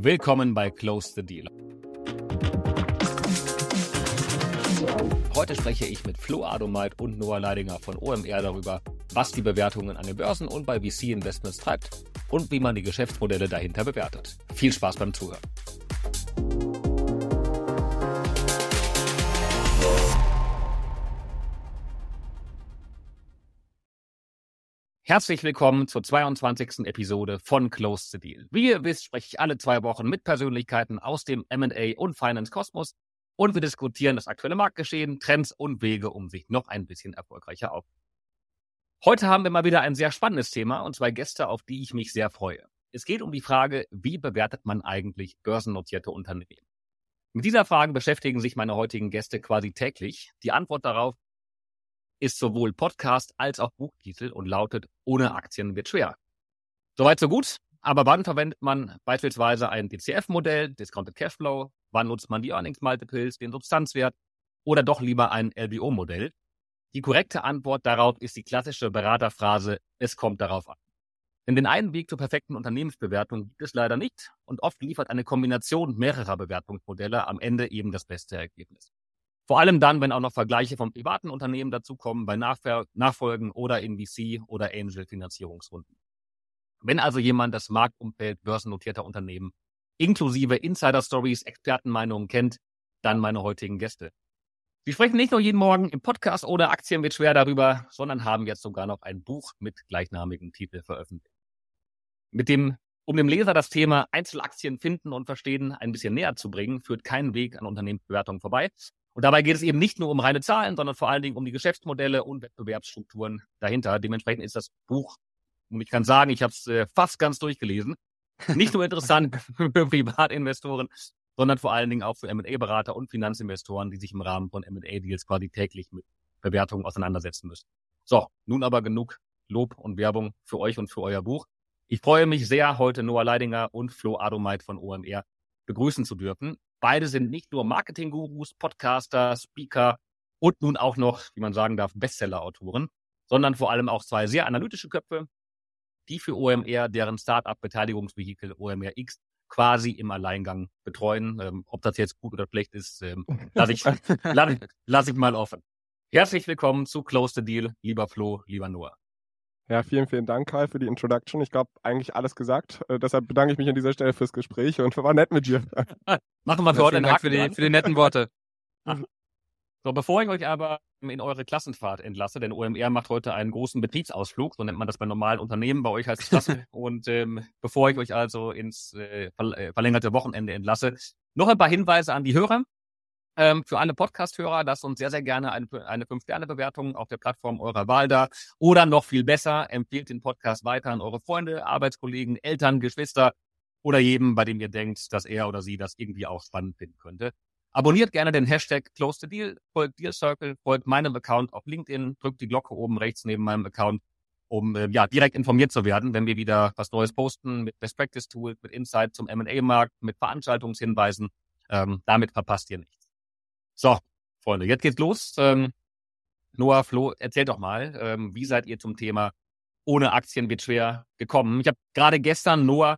Willkommen bei Close the Deal. Heute spreche ich mit Flo Adomeit und Noah Leidinger von OMR darüber, was die Bewertungen an den Börsen und bei VC-Investments treibt und wie man die Geschäftsmodelle dahinter bewertet. Viel Spaß beim Zuhören. Herzlich willkommen zur 22. Episode von Close the Deal. Wie ihr wisst, spreche ich alle zwei Wochen mit Persönlichkeiten aus dem M&A und Finance Kosmos und wir diskutieren das aktuelle Marktgeschehen, Trends und Wege, um sich noch ein bisschen erfolgreicher auf. Heute haben wir mal wieder ein sehr spannendes Thema und zwei Gäste, auf die ich mich sehr freue. Es geht um die Frage, wie bewertet man eigentlich börsennotierte Unternehmen? Mit dieser Frage beschäftigen sich meine heutigen Gäste quasi täglich. Die Antwort darauf ist sowohl Podcast als auch Buchtitel und lautet Ohne Aktien wird schwer. Soweit so gut. Aber wann verwendet man beispielsweise ein DCF-Modell, Discounted Cashflow? Wann nutzt man die Earnings Multiples, den Substanzwert oder doch lieber ein LBO-Modell? Die korrekte Antwort darauf ist die klassische Beraterphrase, es kommt darauf an. Denn den einen Weg zur perfekten Unternehmensbewertung gibt es leider nicht und oft liefert eine Kombination mehrerer Bewertungsmodelle am Ende eben das beste Ergebnis. Vor allem dann, wenn auch noch Vergleiche von privaten Unternehmen dazukommen, bei Nachver Nachfolgen oder in VC oder Angel-Finanzierungsrunden. Wenn also jemand das Marktumfeld börsennotierter Unternehmen inklusive Insider-Stories, Expertenmeinungen kennt, dann meine heutigen Gäste. Wir sprechen nicht nur jeden Morgen im Podcast oder Aktien wird schwer darüber, sondern haben jetzt sogar noch ein Buch mit gleichnamigem Titel veröffentlicht. Mit dem, um dem Leser das Thema Einzelaktien finden und verstehen ein bisschen näher zu bringen, führt kein Weg an Unternehmensbewertung vorbei. Und dabei geht es eben nicht nur um reine Zahlen, sondern vor allen Dingen um die Geschäftsmodelle und Wettbewerbsstrukturen dahinter. Dementsprechend ist das Buch, und ich kann sagen, ich habe es äh, fast ganz durchgelesen, nicht nur interessant für Privatinvestoren, sondern vor allen Dingen auch für M&A-Berater und Finanzinvestoren, die sich im Rahmen von M&A-Deals quasi täglich mit Bewertungen auseinandersetzen müssen. So, nun aber genug Lob und Werbung für euch und für euer Buch. Ich freue mich sehr, heute Noah Leidinger und Flo Adomeit von OMR begrüßen zu dürfen. Beide sind nicht nur Marketing-Gurus, Podcaster, Speaker und nun auch noch, wie man sagen darf, Bestseller-Autoren, sondern vor allem auch zwei sehr analytische Köpfe, die für OMR deren Startup-Beteiligungsvehikel OMR X quasi im Alleingang betreuen. Ähm, ob das jetzt gut oder schlecht ist, ähm, lasse ich, lass, lass ich mal offen. Herzlich willkommen zu Close the Deal, lieber Flo, lieber Noah. Ja, vielen, vielen Dank, Kai, für die Introduction. Ich glaube, eigentlich alles gesagt. Äh, deshalb bedanke ich mich an dieser Stelle fürs Gespräch und war nett mit dir. Machen wir für heute einen Dank für die, für die netten Worte. so, bevor ich euch aber in eure Klassenfahrt entlasse, denn OMR macht heute einen großen Betriebsausflug, so nennt man das bei normalen Unternehmen, bei euch als Klasse. und ähm, bevor ich euch also ins äh, äh, verlängerte Wochenende entlasse, noch ein paar Hinweise an die Hörer ähm, für alle Podcast-Hörer, lasst uns sehr, sehr gerne eine, eine 5-Sterne-Bewertung auf der Plattform eurer Wahl da. Oder noch viel besser, empfehlt den Podcast weiter an eure Freunde, Arbeitskollegen, Eltern, Geschwister oder jedem, bei dem ihr denkt, dass er oder sie das irgendwie auch spannend finden könnte. Abonniert gerne den Hashtag Close the Deal, folgt Deal Circle, folgt meinem Account auf LinkedIn, drückt die Glocke oben rechts neben meinem Account, um äh, ja direkt informiert zu werden, wenn wir wieder was Neues posten mit Best Practice Tools, mit Insight zum M&A-Markt, mit Veranstaltungshinweisen. Ähm, damit verpasst ihr nichts. So, Freunde, jetzt geht's los. Ähm, Noah, Flo, erzählt doch mal, ähm, wie seid ihr zum Thema ohne Aktien wird schwer gekommen? Ich habe gerade gestern Noah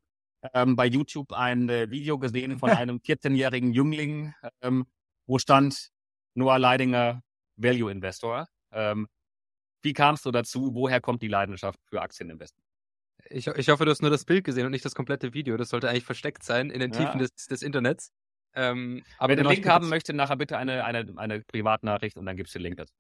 ähm, bei YouTube ein äh, Video gesehen von einem 14-jährigen Jüngling, ähm, wo stand Noah Leidinger, Value Investor. Ähm, wie kamst du dazu? Woher kommt die Leidenschaft für Aktieninvestment? Ich, ich hoffe, du hast nur das Bild gesehen und nicht das komplette Video. Das sollte eigentlich versteckt sein in den ja. Tiefen des, des Internets. Ähm, aber Wer den Link haben möchte, nachher bitte eine, eine, eine Privatnachricht und dann gibt's den Link dazu.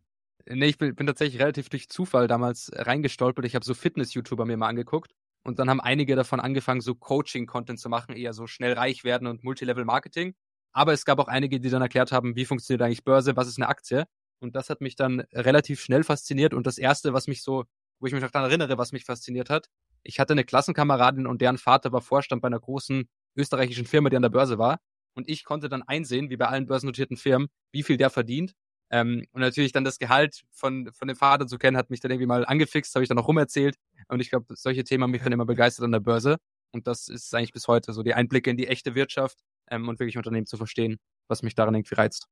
Nee, ich bin, bin tatsächlich relativ durch Zufall damals reingestolpert. Ich habe so Fitness-YouTuber mir mal angeguckt und dann haben einige davon angefangen, so Coaching-Content zu machen, eher so schnell reich werden und Multilevel-Marketing. Aber es gab auch einige, die dann erklärt haben, wie funktioniert eigentlich Börse, was ist eine Aktie. Und das hat mich dann relativ schnell fasziniert. Und das erste, was mich so, wo ich mich noch daran erinnere, was mich fasziniert hat, ich hatte eine Klassenkameradin und deren Vater war Vorstand bei einer großen österreichischen Firma, die an der Börse war und ich konnte dann einsehen, wie bei allen börsennotierten Firmen, wie viel der verdient. Ähm, und natürlich dann das Gehalt von, von dem Vater zu kennen, hat mich dann irgendwie mal angefixt, habe ich dann noch rumerzählt. Und ich glaube, solche Themen haben mich dann immer begeistert an der Börse. Und das ist eigentlich bis heute so die Einblicke in die echte Wirtschaft ähm, und wirklich Unternehmen zu verstehen, was mich daran irgendwie reizt.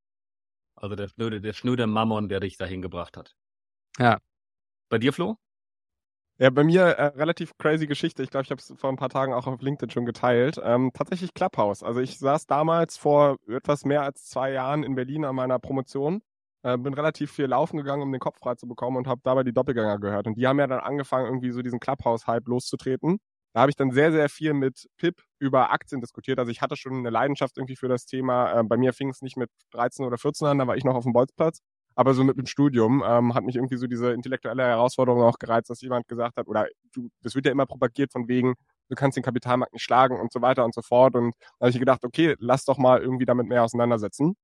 Also der schnöde, der schnöde Mammon, der dich dahin gebracht hat. Ja. Bei dir, Flo? Ja, bei mir äh, relativ crazy Geschichte. Ich glaube, ich habe es vor ein paar Tagen auch auf LinkedIn schon geteilt. Ähm, tatsächlich Clubhouse. Also ich saß damals vor etwas mehr als zwei Jahren in Berlin an meiner Promotion äh, bin relativ viel laufen gegangen, um den Kopf frei zu bekommen und habe dabei die Doppelgänger gehört. Und die haben ja dann angefangen, irgendwie so diesen Clubhouse-Hype loszutreten. Da habe ich dann sehr, sehr viel mit Pip über Aktien diskutiert. Also ich hatte schon eine Leidenschaft irgendwie für das Thema. Äh, bei mir fing es nicht mit 13 oder 14 an, da war ich noch auf dem Bolzplatz. Aber so mit dem Studium ähm, hat mich irgendwie so diese intellektuelle Herausforderung auch gereizt, dass jemand gesagt hat, oder du, das wird ja immer propagiert von wegen, du kannst den Kapitalmarkt nicht schlagen und so weiter und so fort. Und da habe ich gedacht, okay, lass doch mal irgendwie damit mehr auseinandersetzen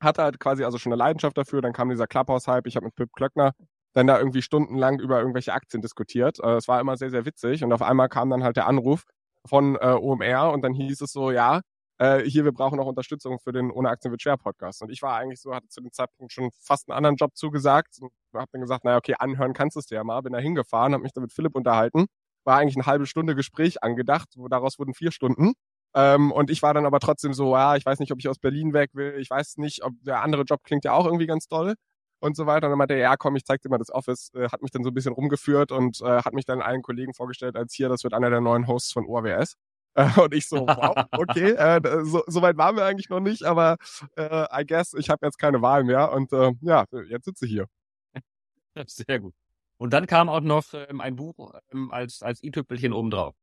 hatte halt quasi also schon eine Leidenschaft dafür. Dann kam dieser Clubhouse-Hype. Ich habe mit Pip Klöckner dann da irgendwie stundenlang über irgendwelche Aktien diskutiert. Äh, es war immer sehr, sehr witzig. Und auf einmal kam dann halt der Anruf von äh, OMR und dann hieß es so, ja, äh, hier, wir brauchen noch Unterstützung für den Ohne Aktien wird schwer Podcast. Und ich war eigentlich so, hatte zu dem Zeitpunkt schon fast einen anderen Job zugesagt und habe dann gesagt, naja, okay, anhören kannst du es dir ja mal. Bin da hingefahren, habe mich dann mit Philipp unterhalten. War eigentlich eine halbe Stunde Gespräch angedacht, wo daraus wurden vier Stunden. Ähm, und ich war dann aber trotzdem so, ja, ich weiß nicht, ob ich aus Berlin weg will, ich weiß nicht, ob der andere Job klingt ja auch irgendwie ganz toll und so weiter. Und dann meinte er, ja, komm, ich zeig dir mal das Office, äh, hat mich dann so ein bisschen rumgeführt und äh, hat mich dann allen Kollegen vorgestellt als hier, das wird einer der neuen Hosts von ORWS. Äh, und ich so, wow, okay, äh, so, so weit waren wir eigentlich noch nicht, aber äh, I guess, ich habe jetzt keine Wahl mehr und äh, ja, jetzt sitze ich hier. Sehr gut. Und dann kam auch noch ähm, ein Buch ähm, als, als i-Tüpfelchen obendrauf.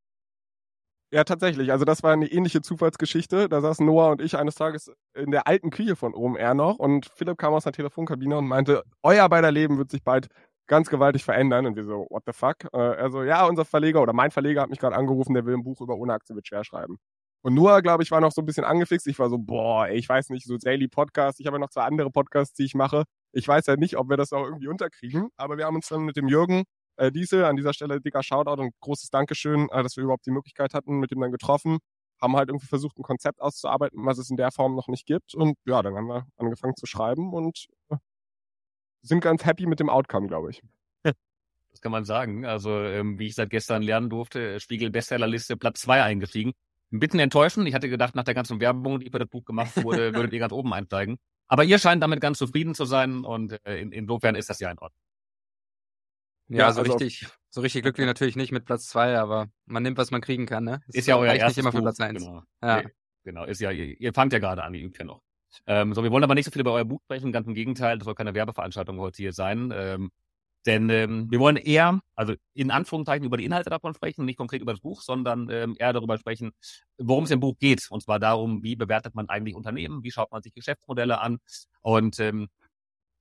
Ja, tatsächlich. Also das war eine ähnliche Zufallsgeschichte. Da saßen Noah und ich eines Tages in der alten Küche von OMR noch und Philipp kam aus der Telefonkabine und meinte, euer beider Leben wird sich bald ganz gewaltig verändern. Und wir so, what the fuck? Äh, also ja, unser Verleger oder mein Verleger hat mich gerade angerufen, der will ein Buch über ohne Aktien mit schwer schreiben. Und Noah, glaube ich, war noch so ein bisschen angefixt. Ich war so, boah, ey, ich weiß nicht, so Daily Podcast. Ich habe ja noch zwei andere Podcasts, die ich mache. Ich weiß ja nicht, ob wir das auch irgendwie unterkriegen. Aber wir haben uns dann mit dem Jürgen äh, Diesel, an dieser Stelle dicker Shoutout und großes Dankeschön, äh, dass wir überhaupt die Möglichkeit hatten, mit dem dann getroffen, haben halt irgendwie versucht, ein Konzept auszuarbeiten, was es in der Form noch nicht gibt. Und ja, dann haben wir angefangen zu schreiben und äh, sind ganz happy mit dem Outcome, glaube ich. Das kann man sagen. Also, ähm, wie ich seit gestern lernen durfte, Spiegel Bestsellerliste Platz zwei eingestiegen. Ein bisschen enttäuschend. Ich hatte gedacht, nach der ganzen Werbung, die für das Buch gemacht wurde, würdet ihr ganz oben einsteigen. Aber ihr scheint damit ganz zufrieden zu sein und äh, in, insofern ist das ja in Ordnung. Ja, ja so also richtig, so richtig glücklich natürlich nicht mit Platz zwei, aber man nimmt, was man kriegen kann, ne? Das ist ja euer erstes nicht immer für Platz eins. Genau. Ja. genau, ist ja, ihr, ihr fangt ja gerade an, ihr übt ja noch. Ähm, so, wir wollen aber nicht so viel über euer Buch sprechen, ganz im Gegenteil, das soll keine Werbeveranstaltung heute hier sein. Ähm, denn ähm, wir wollen eher, also in Anführungszeichen, über die Inhalte davon sprechen, nicht konkret über das Buch, sondern ähm, eher darüber sprechen, worum es im Buch geht. Und zwar darum, wie bewertet man eigentlich Unternehmen, wie schaut man sich Geschäftsmodelle an und ähm,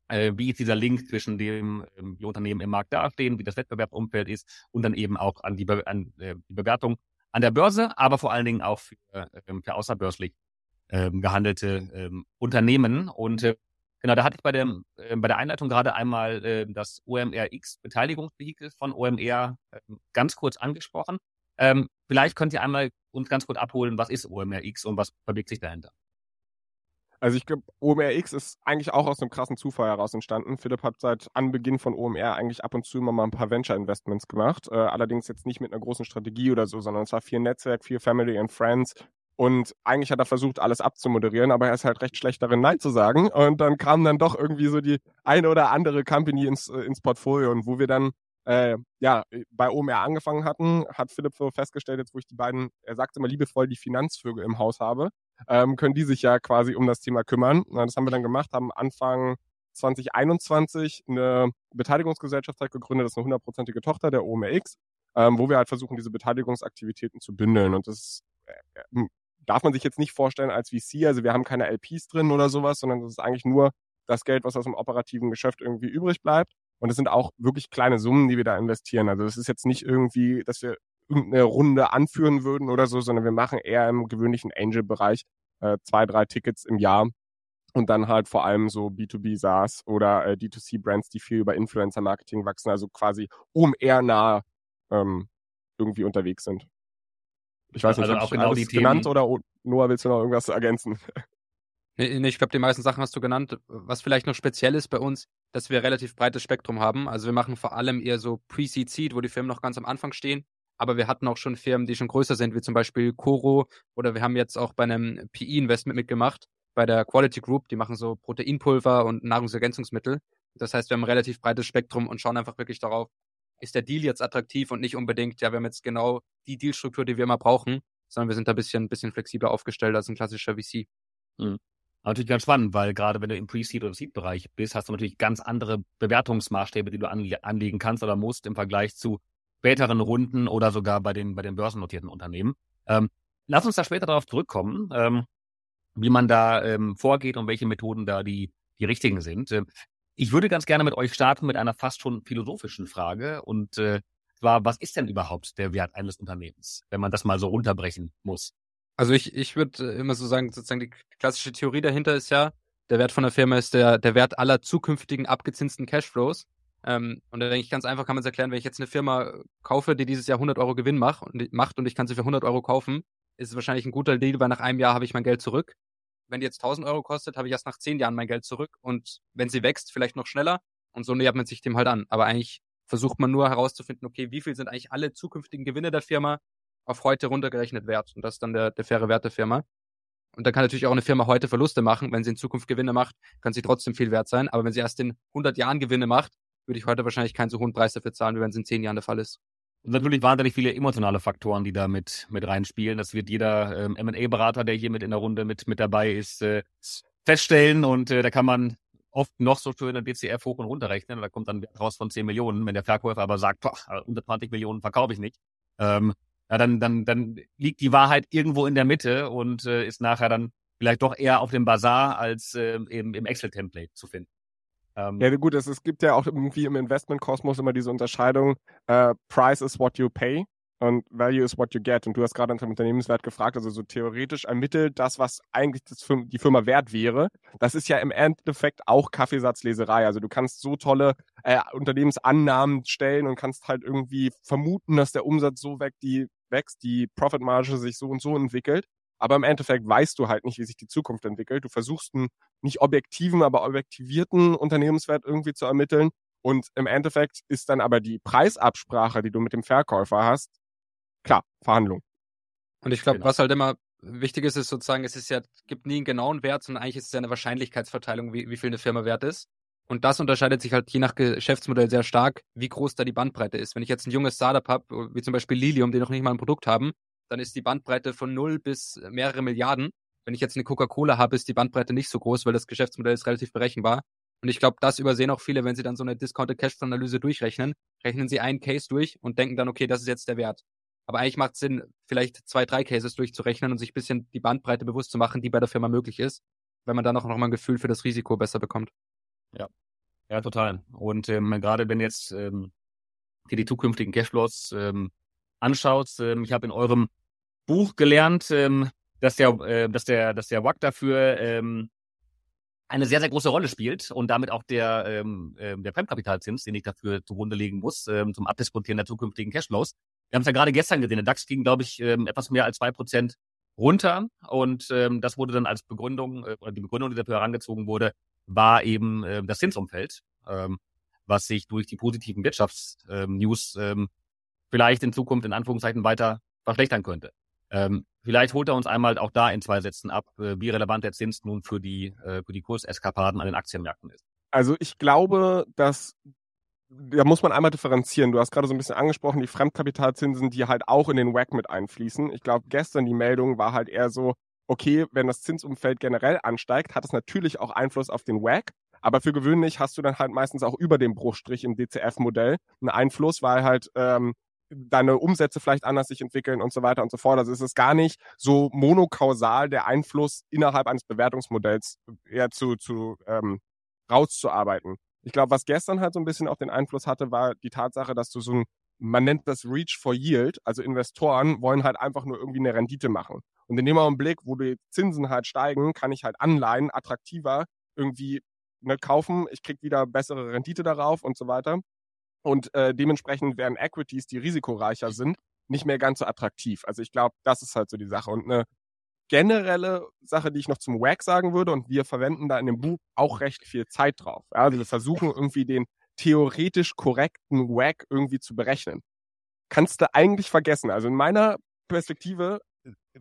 äh, wie ist dieser Link zwischen dem, ähm, wie Unternehmen im Markt dastehen, wie das Wettbewerbsumfeld ist und dann eben auch an die, Be an, äh, die Bewertung an der Börse, aber vor allen Dingen auch für, ähm, für außerbörslich ähm, gehandelte ähm, Unternehmen. Und äh, genau, da hatte ich bei der, äh, bei der Einleitung gerade einmal äh, das OMRX Beteiligungsvehikel von OMR äh, ganz kurz angesprochen. Ähm, vielleicht könnt ihr einmal uns ganz kurz abholen, was ist OMRX und was verbirgt sich dahinter? Also ich glaube, OMRX ist eigentlich auch aus einem krassen Zufall heraus entstanden. Philipp hat seit Anbeginn von OMR eigentlich ab und zu immer mal ein paar Venture-Investments gemacht. Äh, allerdings jetzt nicht mit einer großen Strategie oder so, sondern es war viel Netzwerk, viel Family and Friends. Und eigentlich hat er versucht, alles abzumoderieren, aber er ist halt recht schlecht darin, Nein zu sagen. Und dann kam dann doch irgendwie so die eine oder andere Company ins, äh, ins Portfolio. Und wo wir dann äh, ja, bei OMR angefangen hatten, hat Philipp so festgestellt, jetzt wo ich die beiden, er sagte immer liebevoll, die Finanzvögel im Haus habe, ähm, können die sich ja quasi um das Thema kümmern. Na, das haben wir dann gemacht, haben Anfang 2021 eine Beteiligungsgesellschaft halt gegründet, das ist eine hundertprozentige Tochter der OMRX, ähm, wo wir halt versuchen, diese Beteiligungsaktivitäten zu bündeln. Und das äh, darf man sich jetzt nicht vorstellen als VC, also wir haben keine LPs drin oder sowas, sondern das ist eigentlich nur das Geld, was aus dem operativen Geschäft irgendwie übrig bleibt. Und es sind auch wirklich kleine Summen, die wir da investieren. Also es ist jetzt nicht irgendwie, dass wir irgendeine Runde anführen würden oder so, sondern wir machen eher im gewöhnlichen Angel-Bereich äh, zwei, drei Tickets im Jahr und dann halt vor allem so B2B SaaS oder äh, D2C-Brands, die viel über Influencer-Marketing wachsen, also quasi um eher nah ähm, irgendwie unterwegs sind. Ich weiß nicht, also ich genau alles genannt oder Noah, willst du noch irgendwas ergänzen? Nee, nee ich glaube, die meisten Sachen hast du genannt. Was vielleicht noch speziell ist bei uns, dass wir relativ breites Spektrum haben. Also wir machen vor allem eher so Pre-Seed Seed, wo die Firmen noch ganz am Anfang stehen. Aber wir hatten auch schon Firmen, die schon größer sind, wie zum Beispiel Coro oder wir haben jetzt auch bei einem PE-Investment mitgemacht, bei der Quality Group, die machen so Proteinpulver und Nahrungsergänzungsmittel. Das heißt, wir haben ein relativ breites Spektrum und schauen einfach wirklich darauf, ist der Deal jetzt attraktiv und nicht unbedingt, ja, wir haben jetzt genau die Dealstruktur, die wir immer brauchen, sondern wir sind da ein bisschen, bisschen flexibler aufgestellt als ein klassischer VC. Mhm. natürlich ganz spannend, weil gerade wenn du im Pre-Seed oder Seed-Bereich bist, hast du natürlich ganz andere Bewertungsmaßstäbe, die du anle anlegen kannst oder musst im Vergleich zu späteren Runden oder sogar bei den, bei den börsennotierten Unternehmen. Ähm, lass uns da später darauf zurückkommen, ähm, wie man da ähm, vorgeht und welche Methoden da die, die richtigen sind. Ich würde ganz gerne mit euch starten mit einer fast schon philosophischen Frage und äh, zwar, was ist denn überhaupt der Wert eines Unternehmens, wenn man das mal so runterbrechen muss? Also ich, ich würde äh, immer so sagen, sozusagen die klassische Theorie dahinter ist ja, der Wert von der Firma ist der, der Wert aller zukünftigen abgezinsten Cashflows. Ähm, und da denke ich ganz einfach, kann man es erklären, wenn ich jetzt eine Firma kaufe, die dieses Jahr 100 Euro Gewinn macht und, macht und ich kann sie für 100 Euro kaufen, ist es wahrscheinlich ein guter Deal, weil nach einem Jahr habe ich mein Geld zurück. Wenn die jetzt 1000 Euro kostet, habe ich erst nach 10 Jahren mein Geld zurück und wenn sie wächst, vielleicht noch schneller und so nähert man sich dem halt an. Aber eigentlich versucht man nur herauszufinden, okay, wie viel sind eigentlich alle zukünftigen Gewinne der Firma auf heute runtergerechnet wert? Und das ist dann der, der faire Wert der Firma. Und dann kann natürlich auch eine Firma heute Verluste machen. Wenn sie in Zukunft Gewinne macht, kann sie trotzdem viel wert sein. Aber wenn sie erst in 100 Jahren Gewinne macht, würde ich heute wahrscheinlich keinen so hohen Preis dafür zahlen, wie wenn es in 10 Jahren der Fall ist. Und natürlich wahnsinnig viele emotionale Faktoren, die da mit, mit reinspielen. Das wird jeder ähm, M&A-Berater, der hier mit in der Runde mit, mit dabei ist, äh, feststellen. Und äh, da kann man oft noch so schön ein DCF hoch und runter rechnen. Da kommt dann raus von 10 Millionen. Wenn der Verkäufer aber sagt, boah, unter 20 Millionen verkaufe ich nicht, ähm, ja, dann, dann, dann liegt die Wahrheit irgendwo in der Mitte und äh, ist nachher dann vielleicht doch eher auf dem Bazar als äh, eben im Excel-Template zu finden. Ähm, ja, gut, es, es gibt ja auch irgendwie im Investment-Kosmos immer diese Unterscheidung, äh, Price is what you pay und Value is what you get. Und du hast gerade nach dem Unternehmenswert gefragt, also so theoretisch ermittelt das, was eigentlich das, die Firma wert wäre. Das ist ja im Endeffekt auch Kaffeesatzleserei. Also du kannst so tolle äh, Unternehmensannahmen stellen und kannst halt irgendwie vermuten, dass der Umsatz so weg, die wächst, die Profitmarge sich so und so entwickelt. Aber im Endeffekt weißt du halt nicht, wie sich die Zukunft entwickelt. Du versuchst einen nicht objektiven, aber objektivierten Unternehmenswert irgendwie zu ermitteln. Und im Endeffekt ist dann aber die Preisabsprache, die du mit dem Verkäufer hast, klar, Verhandlung. Und ich glaube, genau. was halt immer wichtig ist, ist sozusagen, es ist ja, gibt nie einen genauen Wert, sondern eigentlich ist es ja eine Wahrscheinlichkeitsverteilung, wie, wie viel eine Firma wert ist. Und das unterscheidet sich halt je nach Geschäftsmodell sehr stark, wie groß da die Bandbreite ist. Wenn ich jetzt ein junges Startup habe, wie zum Beispiel Lilium, die noch nicht mal ein Produkt haben, dann ist die Bandbreite von null bis mehrere Milliarden. Wenn ich jetzt eine Coca-Cola habe, ist die Bandbreite nicht so groß, weil das Geschäftsmodell ist relativ berechenbar. Und ich glaube, das übersehen auch viele, wenn sie dann so eine Discounted Cash Analyse durchrechnen, rechnen sie einen Case durch und denken dann, okay, das ist jetzt der Wert. Aber eigentlich macht es Sinn, vielleicht zwei, drei Cases durchzurechnen und sich ein bisschen die Bandbreite bewusst zu machen, die bei der Firma möglich ist, weil man dann auch noch mal ein Gefühl für das Risiko besser bekommt. Ja, ja, total. Und ähm, gerade wenn jetzt ähm, dir die zukünftigen Cashflows ähm, anschaut, ähm, ich habe in eurem Buch gelernt, ähm, dass der, äh, dass der, dass der WAC dafür ähm, eine sehr, sehr große Rolle spielt und damit auch der, ähm, äh, der Fremdkapitalzins, den ich dafür zugrunde legen muss, ähm, zum Abdiskontieren der zukünftigen Cashflows. Wir haben es ja gerade gestern gesehen. Der DAX ging, glaube ich, ähm, etwas mehr als zwei Prozent runter und ähm, das wurde dann als Begründung, äh, die Begründung, die dafür herangezogen wurde, war eben äh, das Zinsumfeld, ähm, was sich durch die positiven Wirtschaftsnews ähm, ähm, vielleicht in Zukunft in Anführungszeichen weiter verschlechtern könnte. Ähm, vielleicht holt er uns einmal auch da in zwei Sätzen ab, äh, wie relevant der Zins nun für die, äh, für die Kurseskapaden an den Aktienmärkten ist. Also ich glaube, dass da muss man einmal differenzieren. Du hast gerade so ein bisschen angesprochen, die Fremdkapitalzinsen, die halt auch in den WAC mit einfließen. Ich glaube, gestern die Meldung war halt eher so, okay, wenn das Zinsumfeld generell ansteigt, hat es natürlich auch Einfluss auf den WAC. Aber für gewöhnlich hast du dann halt meistens auch über dem Bruchstrich im DCF-Modell einen Einfluss, weil halt ähm, deine Umsätze vielleicht anders sich entwickeln und so weiter und so fort. Also es ist gar nicht so monokausal der Einfluss innerhalb eines Bewertungsmodells eher zu, zu ähm, rauszuarbeiten. Ich glaube, was gestern halt so ein bisschen auch den Einfluss hatte, war die Tatsache, dass du so ein, man nennt das Reach for Yield, also Investoren wollen halt einfach nur irgendwie eine Rendite machen. Und in dem Augenblick, wo die Zinsen halt steigen, kann ich halt Anleihen attraktiver irgendwie ne, kaufen, ich krieg wieder bessere Rendite darauf und so weiter. Und äh, dementsprechend werden Equities, die risikoreicher sind, nicht mehr ganz so attraktiv. Also ich glaube, das ist halt so die Sache. Und eine generelle Sache, die ich noch zum WAG sagen würde, und wir verwenden da in dem Buch auch recht viel Zeit drauf. Ja, also wir versuchen irgendwie den theoretisch korrekten WAG irgendwie zu berechnen. Kannst du eigentlich vergessen. Also in meiner Perspektive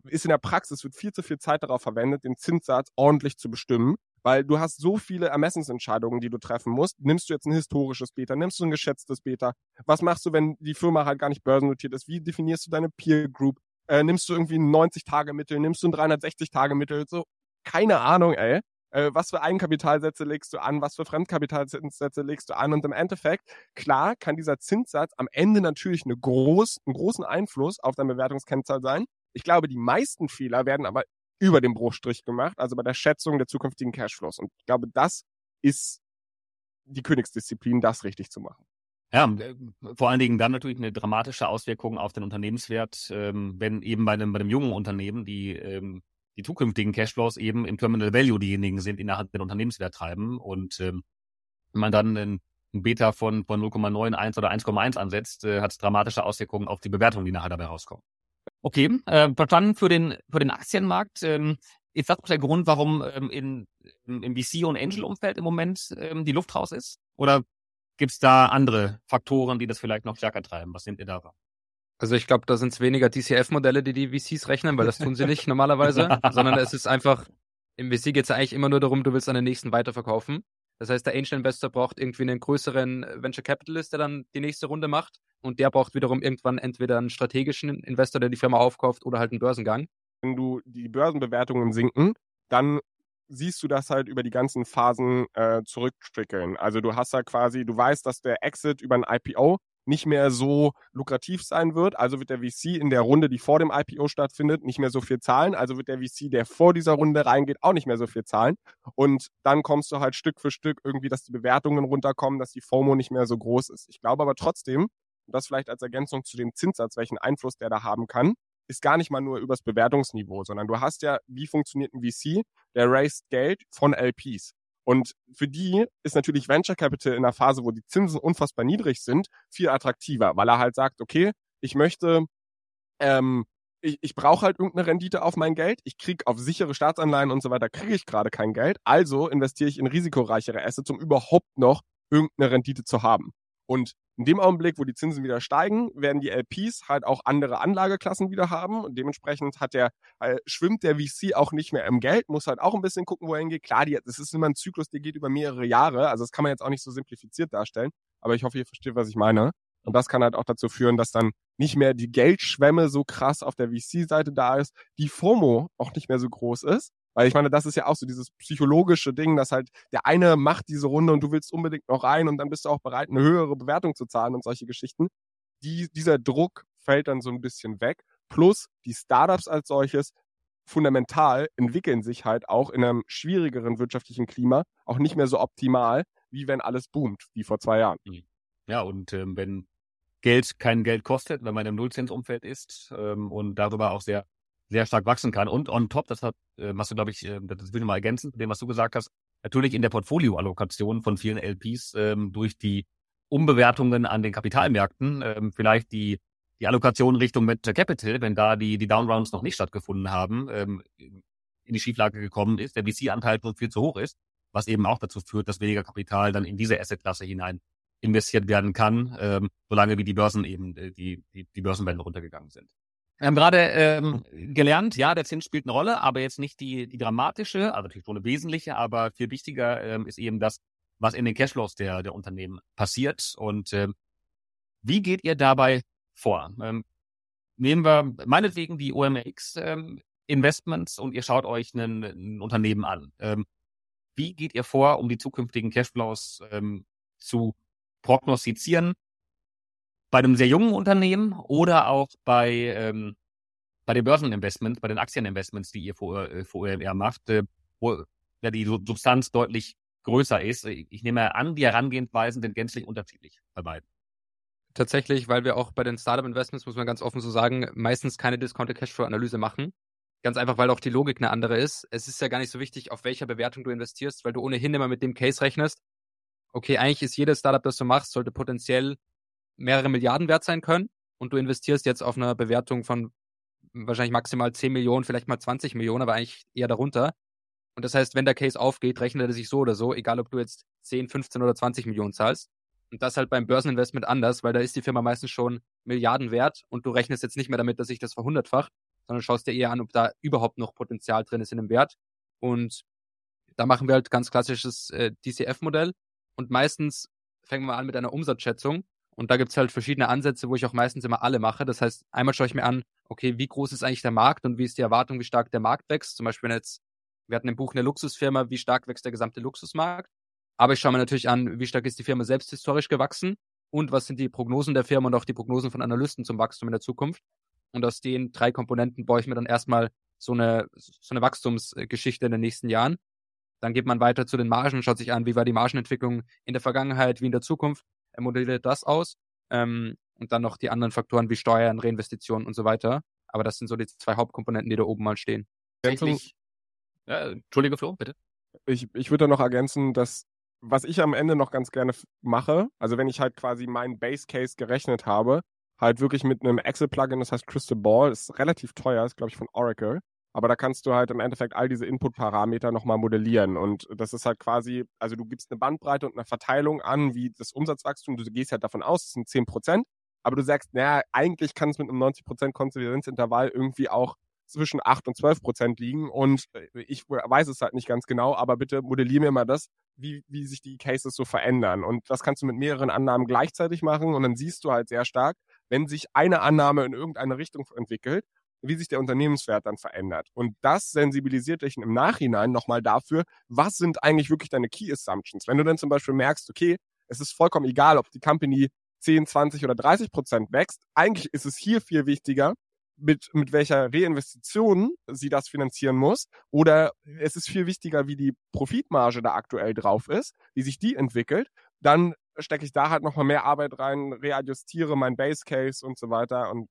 ist in der Praxis wird viel zu viel Zeit darauf verwendet, den Zinssatz ordentlich zu bestimmen, Weil du hast so viele Ermessensentscheidungen, die du treffen musst. Nimmst du jetzt ein historisches Beta? Nimmst du ein geschätztes Beta? Was machst du, wenn die Firma halt gar nicht börsennotiert ist? Wie definierst du deine Peer Group? Äh, nimmst du irgendwie ein 90-Tage-Mittel? Nimmst du ein 360-Tage-Mittel? So, keine Ahnung, ey. Äh, was für Eigenkapitalsätze legst du an? Was für Fremdkapitalsätze legst du an? Und im Endeffekt, klar, kann dieser Zinssatz am Ende natürlich eine groß, einen großen Einfluss auf deine Bewertungskennzahl sein. Ich glaube, die meisten Fehler werden aber über dem Bruchstrich gemacht, also bei der Schätzung der zukünftigen Cashflows. Und ich glaube, das ist die Königsdisziplin, das richtig zu machen. Ja, äh, vor allen Dingen dann natürlich eine dramatische Auswirkung auf den Unternehmenswert, ähm, wenn eben bei einem, bei einem jungen Unternehmen die, ähm, die zukünftigen Cashflows eben im Terminal Value diejenigen sind, die nachher den Unternehmenswert treiben. Und ähm, wenn man dann ein, Beta von, von 0,91 oder 1,1 ansetzt, äh, hat es dramatische Auswirkungen auf die Bewertung, die nachher dabei rauskommen. Okay, äh, verstanden für den, für den Aktienmarkt. Ähm, ist das auch der Grund, warum ähm, in, im VC- und Angel-Umfeld im Moment ähm, die Luft raus ist? Oder gibt es da andere Faktoren, die das vielleicht noch stärker treiben? Was nehmt ihr da wahr? Also ich glaube, da sind es weniger DCF-Modelle, die die VCs rechnen, weil das tun sie nicht normalerweise, sondern es ist einfach, im VC geht es eigentlich immer nur darum, du willst an den nächsten weiterverkaufen. Das heißt, der Angel Investor braucht irgendwie einen größeren Venture Capitalist, der dann die nächste Runde macht. Und der braucht wiederum irgendwann entweder einen strategischen Investor, der die Firma aufkauft, oder halt einen Börsengang. Wenn du die Börsenbewertungen sinken, dann siehst du das halt über die ganzen Phasen äh, zurückstrickeln. Also du hast ja quasi, du weißt, dass der Exit über ein IPO nicht mehr so lukrativ sein wird. Also wird der VC in der Runde, die vor dem IPO stattfindet, nicht mehr so viel zahlen. Also wird der VC, der vor dieser Runde reingeht, auch nicht mehr so viel zahlen. Und dann kommst du halt Stück für Stück irgendwie, dass die Bewertungen runterkommen, dass die FOMO nicht mehr so groß ist. Ich glaube aber trotzdem, und das vielleicht als Ergänzung zu dem Zinssatz, welchen Einfluss der da haben kann, ist gar nicht mal nur übers Bewertungsniveau, sondern du hast ja, wie funktioniert ein VC? Der raised Geld von LPs. Und für die ist natürlich Venture Capital in einer Phase, wo die Zinsen unfassbar niedrig sind, viel attraktiver, weil er halt sagt, okay, ich möchte, ähm, ich, ich brauche halt irgendeine Rendite auf mein Geld, ich kriege auf sichere Staatsanleihen und so weiter, kriege ich gerade kein Geld, also investiere ich in risikoreichere Assets, um überhaupt noch irgendeine Rendite zu haben. Und in dem Augenblick, wo die Zinsen wieder steigen, werden die LPs halt auch andere Anlageklassen wieder haben und dementsprechend hat der, äh, schwimmt der VC auch nicht mehr im Geld, muss halt auch ein bisschen gucken, wo er hingeht. Klar, die, das ist immer ein Zyklus, der geht über mehrere Jahre, also das kann man jetzt auch nicht so simplifiziert darstellen, aber ich hoffe, ihr versteht, was ich meine. Und das kann halt auch dazu führen, dass dann nicht mehr die Geldschwemme so krass auf der VC-Seite da ist, die FOMO auch nicht mehr so groß ist weil ich meine, das ist ja auch so dieses psychologische Ding, dass halt der eine macht diese Runde und du willst unbedingt noch rein und dann bist du auch bereit, eine höhere Bewertung zu zahlen und solche Geschichten. Die, dieser Druck fällt dann so ein bisschen weg. Plus die Startups als solches fundamental entwickeln sich halt auch in einem schwierigeren wirtschaftlichen Klima auch nicht mehr so optimal, wie wenn alles boomt, wie vor zwei Jahren. Mhm. Ja, und ähm, wenn Geld kein Geld kostet, wenn man im Nullzinsumfeld ist ähm, und darüber auch sehr sehr stark wachsen kann. Und on top, das hat, äh, was du, glaube ich, äh, das will ich mal ergänzen, dem, was du gesagt hast, natürlich in der Portfolioallokation von vielen LPs ähm, durch die Umbewertungen an den Kapitalmärkten, ähm, vielleicht die, die Allokation Richtung Venture Capital, wenn da die, die Downrounds noch nicht stattgefunden haben, ähm, in die Schieflage gekommen ist, der VC-Anteil viel zu hoch ist, was eben auch dazu führt, dass weniger Kapital dann in diese Assetklasse hinein investiert werden kann, ähm, solange wie die Börsen eben, äh, die, die, die Börsenwände runtergegangen sind. Wir haben gerade ähm, gelernt, ja, der Zins spielt eine Rolle, aber jetzt nicht die, die dramatische, also natürlich schon eine wesentliche, aber viel wichtiger ähm, ist eben das, was in den Cashflows der, der Unternehmen passiert. Und ähm, wie geht ihr dabei vor? Ähm, nehmen wir meinetwegen die OMX ähm, Investments und ihr schaut euch ein, ein Unternehmen an. Ähm, wie geht ihr vor, um die zukünftigen Cashflows ähm, zu prognostizieren? Bei einem sehr jungen Unternehmen oder auch bei, ähm, bei den Börseninvestments, bei den Aktieninvestments, die ihr vor, äh, vor OMR macht, äh, wo ja, die Substanz deutlich größer ist. Ich nehme an, die Herangehensweisen sind gänzlich unterschiedlich bei beiden. Tatsächlich, weil wir auch bei den Startup-Investments, muss man ganz offen so sagen, meistens keine Discounted Cashflow-Analyse machen. Ganz einfach, weil auch die Logik eine andere ist. Es ist ja gar nicht so wichtig, auf welcher Bewertung du investierst, weil du ohnehin immer mit dem Case rechnest. Okay, eigentlich ist jedes Startup, das du machst, sollte potenziell mehrere Milliarden wert sein können und du investierst jetzt auf eine Bewertung von wahrscheinlich maximal 10 Millionen, vielleicht mal 20 Millionen, aber eigentlich eher darunter. Und das heißt, wenn der Case aufgeht, rechnet er sich so oder so, egal ob du jetzt 10, 15 oder 20 Millionen zahlst. Und das halt beim Börseninvestment anders, weil da ist die Firma meistens schon Milliarden wert und du rechnest jetzt nicht mehr damit, dass sich das verhundertfacht, sondern schaust dir eher an, ob da überhaupt noch Potenzial drin ist in dem Wert. Und da machen wir halt ganz klassisches äh, DCF-Modell und meistens fangen wir an mit einer Umsatzschätzung und da gibt's halt verschiedene Ansätze, wo ich auch meistens immer alle mache. Das heißt, einmal schaue ich mir an, okay, wie groß ist eigentlich der Markt und wie ist die Erwartung, wie stark der Markt wächst. Zum Beispiel, wenn jetzt, wir hatten im Buch eine Luxusfirma, wie stark wächst der gesamte Luxusmarkt. Aber ich schaue mir natürlich an, wie stark ist die Firma selbst historisch gewachsen und was sind die Prognosen der Firma und auch die Prognosen von Analysten zum Wachstum in der Zukunft. Und aus den drei Komponenten baue ich mir dann erstmal so eine, so eine Wachstumsgeschichte in den nächsten Jahren. Dann geht man weiter zu den Margen, schaut sich an, wie war die Margenentwicklung in der Vergangenheit, wie in der Zukunft er modelliert das aus. Ähm, und dann noch die anderen Faktoren wie Steuern, Reinvestitionen und so weiter. Aber das sind so die zwei Hauptkomponenten, die da oben mal stehen. Tatsächlich. Ja, Entschuldige, Flo, bitte. Ich, ich würde noch ergänzen, dass was ich am Ende noch ganz gerne mache, also wenn ich halt quasi meinen Base Case gerechnet habe, halt wirklich mit einem Excel-Plugin, das heißt Crystal Ball, ist relativ teuer, ist glaube ich von Oracle. Aber da kannst du halt im Endeffekt all diese Input-Parameter nochmal modellieren. Und das ist halt quasi, also du gibst eine Bandbreite und eine Verteilung an, wie das Umsatzwachstum, du gehst halt davon aus, es sind 10 Prozent. Aber du sagst, naja, eigentlich kann es mit einem 90 Prozent Konsistenzintervall irgendwie auch zwischen 8 und 12 Prozent liegen. Und äh, ich weiß es halt nicht ganz genau, aber bitte modellier mir mal das, wie, wie sich die Cases so verändern. Und das kannst du mit mehreren Annahmen gleichzeitig machen. Und dann siehst du halt sehr stark, wenn sich eine Annahme in irgendeine Richtung entwickelt wie sich der Unternehmenswert dann verändert. Und das sensibilisiert dich im Nachhinein nochmal dafür, was sind eigentlich wirklich deine Key Assumptions. Wenn du dann zum Beispiel merkst, okay, es ist vollkommen egal, ob die Company 10, 20 oder 30 Prozent wächst. Eigentlich ist es hier viel wichtiger, mit, mit welcher Reinvestition sie das finanzieren muss. Oder es ist viel wichtiger, wie die Profitmarge da aktuell drauf ist, wie sich die entwickelt. Dann stecke ich da halt nochmal mehr Arbeit rein, readjustiere mein Base Case und so weiter. Und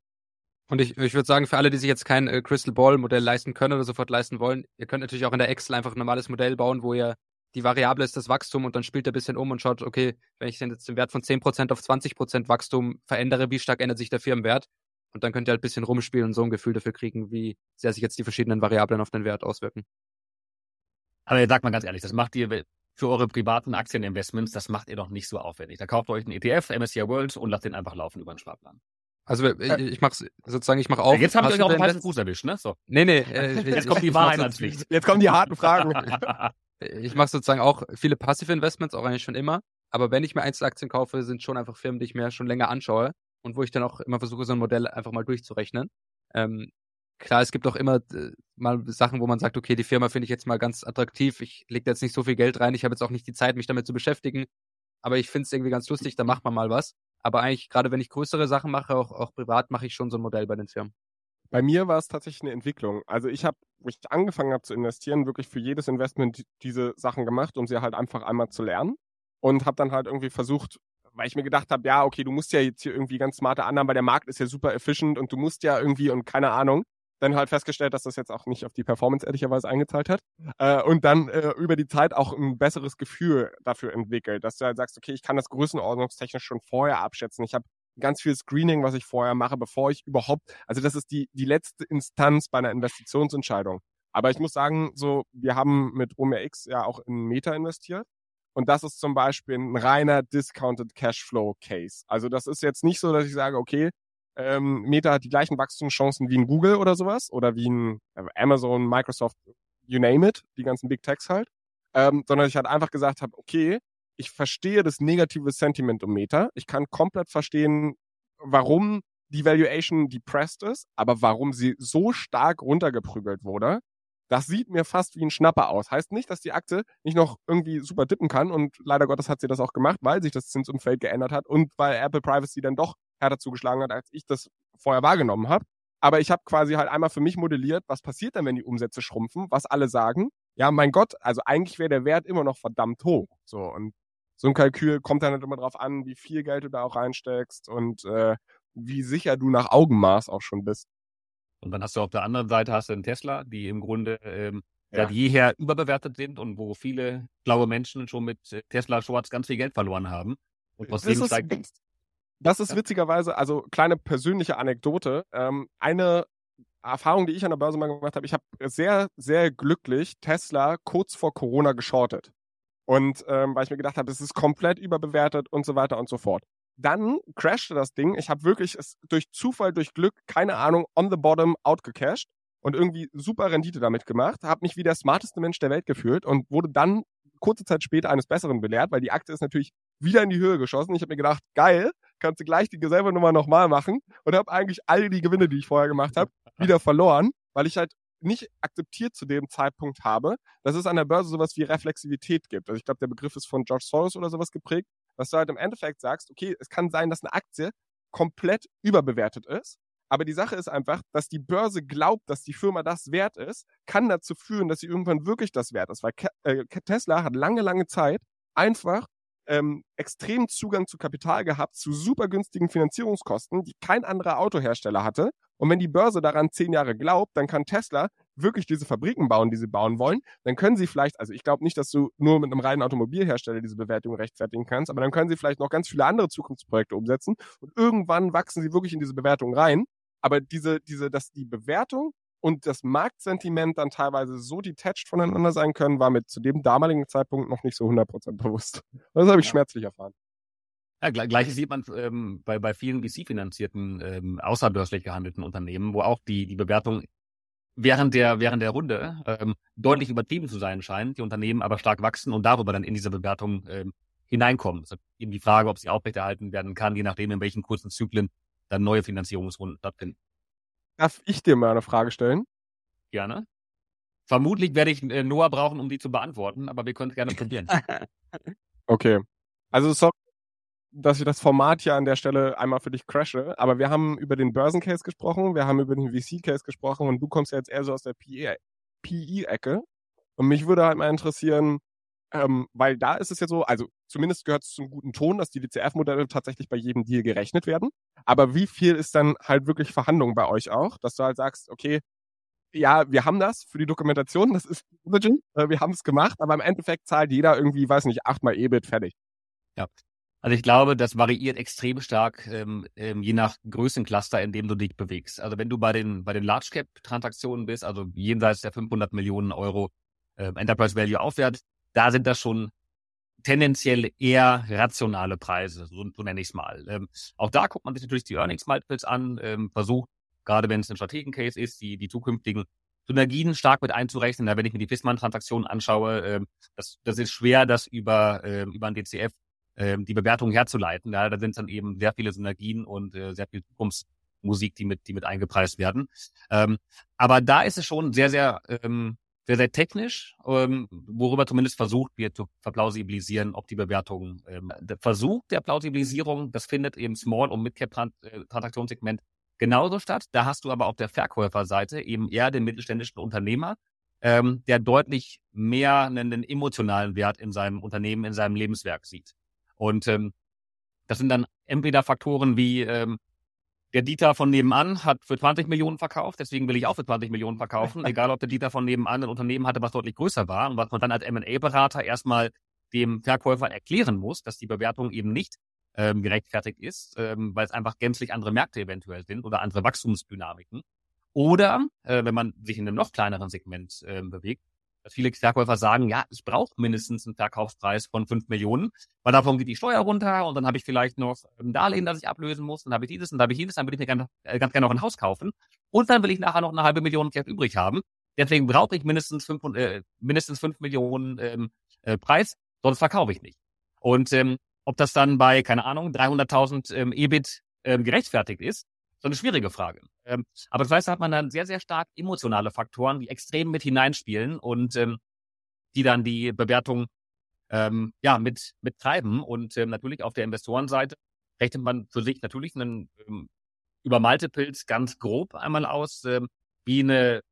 und ich, ich würde sagen, für alle, die sich jetzt kein äh, Crystal Ball Modell leisten können oder sofort leisten wollen, ihr könnt natürlich auch in der Excel einfach ein normales Modell bauen, wo ihr die Variable ist das Wachstum und dann spielt ihr ein bisschen um und schaut, okay, wenn ich jetzt den Wert von 10% auf 20% Wachstum verändere, wie stark ändert sich der Firmenwert? Und dann könnt ihr halt ein bisschen rumspielen und so ein Gefühl dafür kriegen, wie sehr sich jetzt die verschiedenen Variablen auf den Wert auswirken. Aber ihr sagt mal ganz ehrlich, das macht ihr für eure privaten Aktieninvestments, das macht ihr doch nicht so aufwendig. Da kauft euch einen ETF, MSCI World und lasst den einfach laufen über den Sparplan. Also äh, ich mach's sozusagen, ich mache auf. Jetzt habt ihr euch auch einen Fuß erwischt, ne? So. Nee, nee. Äh, jetzt kommt die Wahrheit ans Licht. Jetzt kommen die harten Fragen. ich mache sozusagen auch viele Passive Investments, auch eigentlich schon immer. Aber wenn ich mir Einzelaktien kaufe, sind schon einfach Firmen, die ich mir schon länger anschaue und wo ich dann auch immer versuche, so ein Modell einfach mal durchzurechnen. Ähm, klar, es gibt auch immer äh, mal Sachen, wo man sagt, okay, die Firma finde ich jetzt mal ganz attraktiv. Ich lege jetzt nicht so viel Geld rein. Ich habe jetzt auch nicht die Zeit, mich damit zu beschäftigen. Aber ich finde es irgendwie ganz lustig, da macht man mal was. Aber eigentlich, gerade wenn ich größere Sachen mache, auch, auch privat, mache ich schon so ein Modell bei den Firmen. Bei mir war es tatsächlich eine Entwicklung. Also ich habe, wo ich angefangen habe zu investieren, wirklich für jedes Investment diese Sachen gemacht, um sie halt einfach einmal zu lernen. Und habe dann halt irgendwie versucht, weil ich mir gedacht habe, ja, okay, du musst ja jetzt hier irgendwie ganz smarte Annahmen, weil der Markt ist ja super efficient und du musst ja irgendwie und keine Ahnung dann halt festgestellt, dass das jetzt auch nicht auf die Performance ehrlicherweise eingezahlt hat. Äh, und dann äh, über die Zeit auch ein besseres Gefühl dafür entwickelt, dass du halt sagst, okay, ich kann das größenordnungstechnisch schon vorher abschätzen. Ich habe ganz viel Screening, was ich vorher mache, bevor ich überhaupt, also das ist die, die letzte Instanz bei einer Investitionsentscheidung. Aber ich muss sagen, so, wir haben mit OMRX ja auch in Meta investiert. Und das ist zum Beispiel ein reiner Discounted Cashflow Case. Also das ist jetzt nicht so, dass ich sage, okay, ähm, Meta hat die gleichen Wachstumschancen wie ein Google oder sowas oder wie ein äh, Amazon, Microsoft, you name it, die ganzen Big Techs halt, ähm, sondern ich halt einfach gesagt habe, okay, ich verstehe das negative Sentiment um Meta, ich kann komplett verstehen, warum die Valuation depressed ist, aber warum sie so stark runtergeprügelt wurde, das sieht mir fast wie ein Schnapper aus. Heißt nicht, dass die Aktie nicht noch irgendwie super dippen kann und leider Gottes hat sie das auch gemacht, weil sich das Zinsumfeld geändert hat und weil Apple Privacy dann doch härter zugeschlagen hat, als ich das vorher wahrgenommen habe. Aber ich habe quasi halt einmal für mich modelliert, was passiert denn, wenn die Umsätze schrumpfen, was alle sagen. Ja, mein Gott, also eigentlich wäre der Wert immer noch verdammt hoch. So, und so ein Kalkül kommt dann halt immer drauf an, wie viel Geld du da auch reinsteckst und äh, wie sicher du nach Augenmaß auch schon bist. Und dann hast du auf der anderen Seite hast du einen Tesla, die im Grunde ähm, ja. seit jeher überbewertet sind und wo viele blaue Menschen schon mit Tesla Schwarz ganz viel Geld verloren haben. Und was dem steigt das ist witzigerweise, also kleine persönliche Anekdote. Ähm, eine Erfahrung, die ich an der Börse mal gemacht habe, ich habe sehr, sehr glücklich Tesla kurz vor Corona geschortet. Und ähm, weil ich mir gedacht habe, es ist komplett überbewertet und so weiter und so fort. Dann crashte das Ding. Ich habe wirklich es durch Zufall, durch Glück, keine Ahnung, on the bottom outgecashed. und irgendwie super Rendite damit gemacht, habe mich wie der smarteste Mensch der Welt gefühlt und wurde dann kurze Zeit später eines Besseren belehrt, weil die Aktie ist natürlich wieder in die Höhe geschossen. Ich habe mir gedacht, geil, kannst du gleich die selbe Nummer nochmal machen und habe eigentlich all die Gewinne, die ich vorher gemacht habe, wieder verloren, weil ich halt nicht akzeptiert zu dem Zeitpunkt habe, dass es an der Börse sowas wie Reflexivität gibt. Also ich glaube, der Begriff ist von George Soros oder sowas geprägt, dass du halt im Endeffekt sagst, okay, es kann sein, dass eine Aktie komplett überbewertet ist. Aber die Sache ist einfach, dass die Börse glaubt, dass die Firma das wert ist, kann dazu führen, dass sie irgendwann wirklich das wert ist. Weil äh, Tesla hat lange, lange Zeit einfach ähm, extremen Zugang zu Kapital gehabt, zu super günstigen Finanzierungskosten, die kein anderer Autohersteller hatte. Und wenn die Börse daran zehn Jahre glaubt, dann kann Tesla wirklich diese Fabriken bauen, die sie bauen wollen. Dann können sie vielleicht, also ich glaube nicht, dass du nur mit einem reinen Automobilhersteller diese Bewertung rechtfertigen kannst, aber dann können sie vielleicht noch ganz viele andere Zukunftsprojekte umsetzen und irgendwann wachsen sie wirklich in diese Bewertung rein. Aber diese, diese, dass die Bewertung und das Marktsentiment dann teilweise so detached voneinander sein können, war mir zu dem damaligen Zeitpunkt noch nicht so 100% bewusst. Das habe ich ja. schmerzlich erfahren. Ja, gleiches sieht man ähm, bei, bei vielen VC-finanzierten, ähm, außerbörslich gehandelten Unternehmen, wo auch die, die Bewertung während der, während der Runde ähm, deutlich übertrieben zu sein scheint, die Unternehmen aber stark wachsen und darüber dann in diese Bewertung ähm, hineinkommen. Das ist eben die Frage, ob sie aufrechterhalten werden kann, je nachdem, in welchen kurzen Zyklen dann neue Finanzierungsrunden stattfinden. Darf ich dir mal eine Frage stellen? Gerne. Vermutlich werde ich äh, Noah brauchen, um die zu beantworten, aber wir können es gerne probieren. okay. Also sorry, dass ich das Format hier an der Stelle einmal für dich crashe, aber wir haben über den Börsencase gesprochen, wir haben über den VC-Case gesprochen und du kommst ja jetzt eher so aus der PE-Ecke. Und mich würde halt mal interessieren, ähm, weil da ist es ja so, also zumindest gehört es zum guten Ton, dass die DCF-Modelle tatsächlich bei jedem Deal gerechnet werden. Aber wie viel ist dann halt wirklich Verhandlung bei euch auch, dass du halt sagst, okay, ja, wir haben das für die Dokumentation, das ist legit, äh, wir haben es gemacht, aber im Endeffekt zahlt jeder irgendwie, weiß nicht, achtmal EBIT fertig. Ja. Also ich glaube, das variiert extrem stark, ähm, ähm, je nach Größencluster, in dem du dich bewegst. Also wenn du bei den, bei den Large Cap Transaktionen bist, also jenseits der 500 Millionen Euro äh, Enterprise Value aufwärts, da sind das schon tendenziell eher rationale Preise, so, so nenne ich es mal. Ähm, auch da guckt man sich natürlich die Earnings Multiples an, ähm, versucht, gerade wenn es ein Strategen-Case ist, die, die zukünftigen Synergien stark mit einzurechnen. Da, wenn ich mir die Fissmann-Transaktion anschaue, ähm, das, das ist schwer, das über, ähm, über ein DCF ähm, die Bewertung herzuleiten. Ja, da sind dann eben sehr viele Synergien und äh, sehr viel Zukunftsmusik, die mit, die mit eingepreist werden. Ähm, aber da ist es schon sehr, sehr ähm, sehr, sehr technisch, ähm, worüber zumindest versucht wird zu verplausibilisieren, ob die Bewertung, ähm, der Versuch der Plausibilisierung, das findet im Small- und Mid-Cap-Transaktionssegment genauso statt. Da hast du aber auf der Verkäuferseite eben eher den mittelständischen Unternehmer, ähm, der deutlich mehr einen, einen, emotionalen Wert in seinem Unternehmen, in seinem Lebenswerk sieht. Und ähm, das sind dann entweder Faktoren wie ähm, der Dieter von nebenan hat für 20 Millionen verkauft, deswegen will ich auch für 20 Millionen verkaufen, egal ob der Dieter von nebenan ein Unternehmen hatte, was deutlich größer war und was man dann als M&A-Berater erstmal dem Verkäufer erklären muss, dass die Bewertung eben nicht ähm, gerechtfertigt ist, ähm, weil es einfach gänzlich andere Märkte eventuell sind oder andere Wachstumsdynamiken. Oder äh, wenn man sich in einem noch kleineren Segment äh, bewegt, dass viele Verkäufer sagen, ja, ich brauche mindestens einen Verkaufspreis von fünf Millionen, weil davon geht die Steuer runter und dann habe ich vielleicht noch ein Darlehen, das ich ablösen muss, dann habe ich dieses und dann habe ich jenes, dann würde ich mir ganz, äh, ganz gerne noch ein Haus kaufen und dann will ich nachher noch eine halbe Million Geld übrig haben. Deswegen brauche ich mindestens fünf, äh, mindestens fünf Millionen ähm, äh, Preis, sonst verkaufe ich nicht. Und ähm, ob das dann bei, keine Ahnung, 300.000 ähm, EBIT ähm, gerechtfertigt ist, so eine schwierige Frage. Ähm, aber das heißt, da hat man dann sehr, sehr stark emotionale Faktoren, die extrem mit hineinspielen und ähm, die dann die Bewertung ähm, ja mit mit treiben. Und ähm, natürlich auf der Investorenseite rechnet man für sich natürlich einen ähm, über Multiples ganz grob einmal aus, ähm, wie eine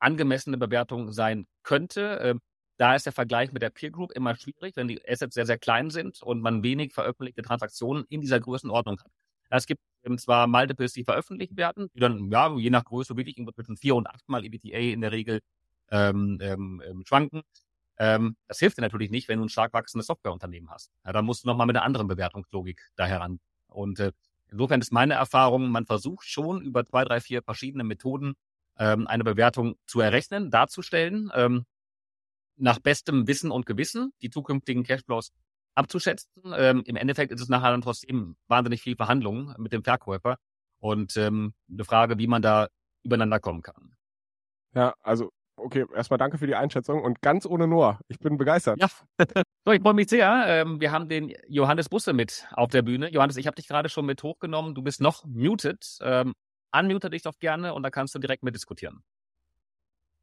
angemessene Bewertung sein könnte. Ähm, da ist der Vergleich mit der Peer Group immer schwierig, wenn die Assets sehr, sehr klein sind und man wenig veröffentlichte Transaktionen in dieser Größenordnung hat. Es gibt ähm, zwar Multiples, die veröffentlicht werden, die dann, ja, je nach Größe wirklich zwischen vier und acht Mal EBTA in der Regel ähm, ähm, ähm, schwanken. Ähm, das hilft dir natürlich nicht, wenn du ein stark wachsendes Softwareunternehmen hast. Ja, dann musst du nochmal mit einer anderen Bewertungslogik da heran. Und äh, insofern ist meine Erfahrung, man versucht schon über zwei, drei, vier verschiedene Methoden ähm, eine Bewertung zu errechnen, darzustellen, ähm, nach bestem Wissen und Gewissen die zukünftigen Cashflows abzuschätzen. Ähm, Im Endeffekt ist es nachher dann trotzdem wahnsinnig viel Verhandlungen mit dem Verkäufer und ähm, eine Frage, wie man da übereinander kommen kann. Ja, also okay, erstmal danke für die Einschätzung und ganz ohne Noah. Ich bin begeistert. Ja, so, ich freue mich sehr. Ähm, wir haben den Johannes Busse mit auf der Bühne. Johannes, ich habe dich gerade schon mit hochgenommen. Du bist noch muted. Ähm, unmute dich doch gerne und dann kannst du direkt mitdiskutieren.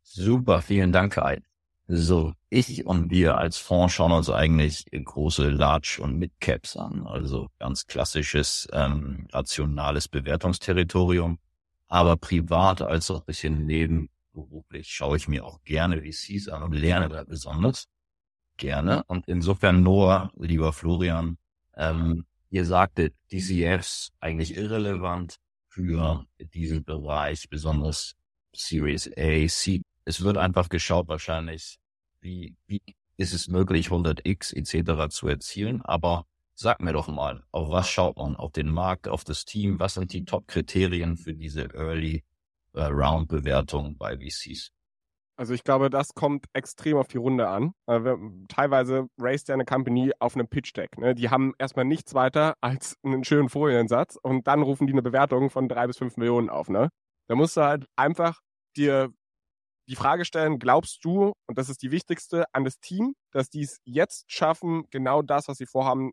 Super, vielen Dank, Kai. So, ich und wir als Fonds schauen uns eigentlich große Large- und Mid-Caps an, also ganz klassisches, ähm, rationales Bewertungsterritorium. Aber privat als auch ein bisschen nebenberuflich schaue ich mir auch gerne VCs an und lerne da besonders gerne. Und insofern Noah, lieber Florian, ähm, ihr sagtet, DCFs eigentlich irrelevant für diesen Bereich, besonders Series A, C es wird einfach geschaut wahrscheinlich, wie, wie ist es möglich, 100x etc. zu erzielen. Aber sag mir doch mal, auf was schaut man? Auf den Markt, auf das Team? Was sind die Top-Kriterien für diese Early äh, bei VCs? Also ich glaube, das kommt extrem auf die Runde an. Äh, teilweise raced ja eine Company auf einem Pitch-Deck. Ne? Die haben erstmal nichts weiter als einen schönen Foliensatz und dann rufen die eine Bewertung von drei bis fünf Millionen auf. Ne? Da musst du halt einfach dir die Frage stellen, glaubst du, und das ist die wichtigste, an das Team, dass die es jetzt schaffen, genau das, was sie vorhaben,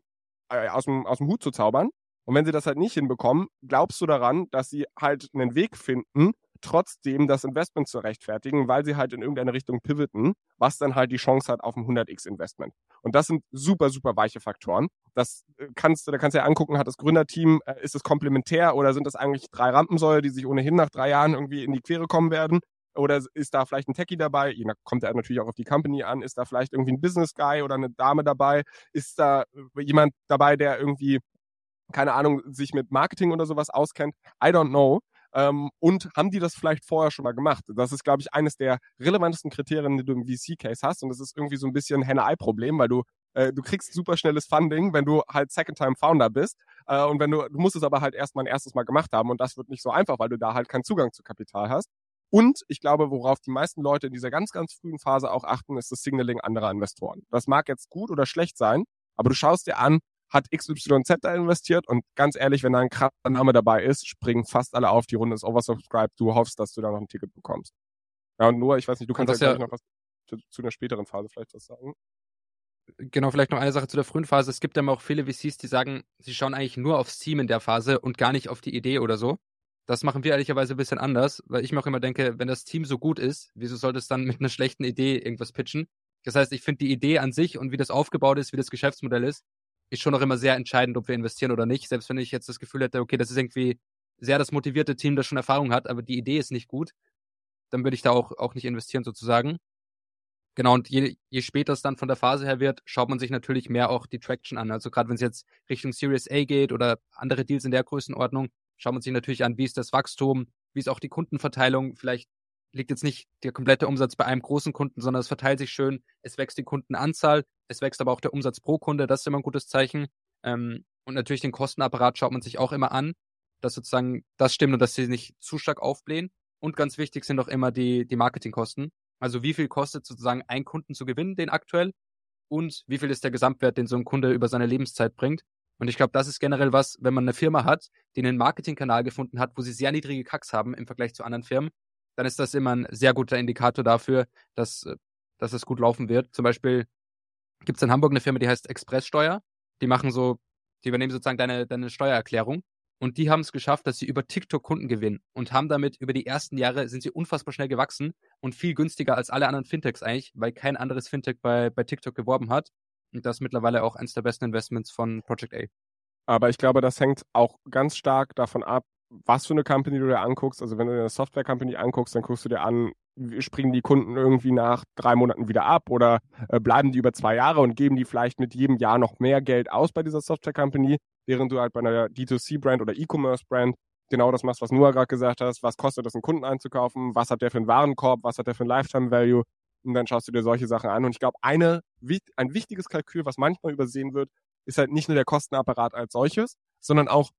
äh, aus, dem, aus dem Hut zu zaubern? Und wenn sie das halt nicht hinbekommen, glaubst du daran, dass sie halt einen Weg finden, trotzdem das Investment zu rechtfertigen, weil sie halt in irgendeine Richtung pivoten, was dann halt die Chance hat auf ein 100x Investment. Und das sind super, super weiche Faktoren. Das äh, kannst du, da kannst du ja angucken, hat das Gründerteam, äh, ist es komplementär oder sind das eigentlich drei Rampensäule, die sich ohnehin nach drei Jahren irgendwie in die Quere kommen werden? Oder ist da vielleicht ein Techie dabei? Je kommt er natürlich auch auf die Company an. Ist da vielleicht irgendwie ein Business Guy oder eine Dame dabei? Ist da äh, jemand dabei, der irgendwie, keine Ahnung, sich mit Marketing oder sowas auskennt? I don't know. Ähm, und haben die das vielleicht vorher schon mal gemacht? Das ist, glaube ich, eines der relevantesten Kriterien, die du im VC-Case hast. Und das ist irgendwie so ein bisschen Henne-Ei-Problem, weil du äh, du kriegst super schnelles Funding, wenn du halt Second-Time-Founder bist. Äh, und wenn du, du musst es aber halt erst mal ein erstes Mal gemacht haben. Und das wird nicht so einfach, weil du da halt keinen Zugang zu Kapital hast. Und ich glaube, worauf die meisten Leute in dieser ganz, ganz frühen Phase auch achten, ist das Signaling anderer Investoren. Das mag jetzt gut oder schlecht sein, aber du schaust dir an, hat XYZ da investiert und ganz ehrlich, wenn da ein krasser Name dabei ist, springen fast alle auf, die Runde ist oversubscribed, du hoffst, dass du da noch ein Ticket bekommst. Ja, und nur, ich weiß nicht, du kannst ja, ja noch was zu, zu einer späteren Phase vielleicht was sagen. Genau, vielleicht noch eine Sache zu der frühen Phase. Es gibt ja auch viele VCs, die sagen, sie schauen eigentlich nur aufs Team in der Phase und gar nicht auf die Idee oder so. Das machen wir ehrlicherweise ein bisschen anders, weil ich mir auch immer denke, wenn das Team so gut ist, wieso sollte es dann mit einer schlechten Idee irgendwas pitchen? Das heißt, ich finde die Idee an sich und wie das aufgebaut ist, wie das Geschäftsmodell ist, ist schon noch immer sehr entscheidend, ob wir investieren oder nicht. Selbst wenn ich jetzt das Gefühl hätte, okay, das ist irgendwie sehr das motivierte Team, das schon Erfahrung hat, aber die Idee ist nicht gut, dann würde ich da auch, auch nicht investieren sozusagen. Genau, und je, je später es dann von der Phase her wird, schaut man sich natürlich mehr auch die Traction an. Also gerade wenn es jetzt Richtung Series A geht oder andere Deals in der Größenordnung, schaut man sich natürlich an, wie ist das Wachstum, wie ist auch die Kundenverteilung. Vielleicht liegt jetzt nicht der komplette Umsatz bei einem großen Kunden, sondern es verteilt sich schön. Es wächst die Kundenanzahl, es wächst aber auch der Umsatz pro Kunde. Das ist immer ein gutes Zeichen. Ähm, und natürlich den Kostenapparat schaut man sich auch immer an, dass sozusagen das stimmt und dass sie nicht zu stark aufblähen. Und ganz wichtig sind auch immer die, die Marketingkosten. Also wie viel kostet sozusagen ein Kunden zu gewinnen, den aktuell? Und wie viel ist der Gesamtwert, den so ein Kunde über seine Lebenszeit bringt? Und ich glaube, das ist generell was, wenn man eine Firma hat, die einen Marketingkanal gefunden hat, wo sie sehr niedrige Kacks haben im Vergleich zu anderen Firmen, dann ist das immer ein sehr guter Indikator dafür, dass, dass es gut laufen wird. Zum Beispiel gibt es in Hamburg eine Firma, die heißt Expresssteuer. Die machen so, die übernehmen sozusagen deine, deine Steuererklärung. Und die haben es geschafft, dass sie über TikTok Kunden gewinnen und haben damit über die ersten Jahre sind sie unfassbar schnell gewachsen und viel günstiger als alle anderen Fintechs eigentlich, weil kein anderes Fintech bei, bei TikTok geworben hat. Und das ist mittlerweile auch eines der besten Investments von Project A. Aber ich glaube, das hängt auch ganz stark davon ab, was für eine Company du dir anguckst. Also wenn du dir eine Software Company anguckst, dann guckst du dir an, springen die Kunden irgendwie nach drei Monaten wieder ab oder äh, bleiben die über zwei Jahre und geben die vielleicht mit jedem Jahr noch mehr Geld aus bei dieser Software Company, während du halt bei einer D2C-Brand oder E-Commerce-Brand genau das machst, was Noah gerade gesagt hast. Was kostet es, einen Kunden einzukaufen? Was hat der für einen Warenkorb? Was hat der für einen Lifetime Value? Und dann schaust du dir solche Sachen an. Und ich glaube, eine, ein wichtiges Kalkül, was manchmal übersehen wird, ist halt nicht nur der Kostenapparat als solches, sondern auch,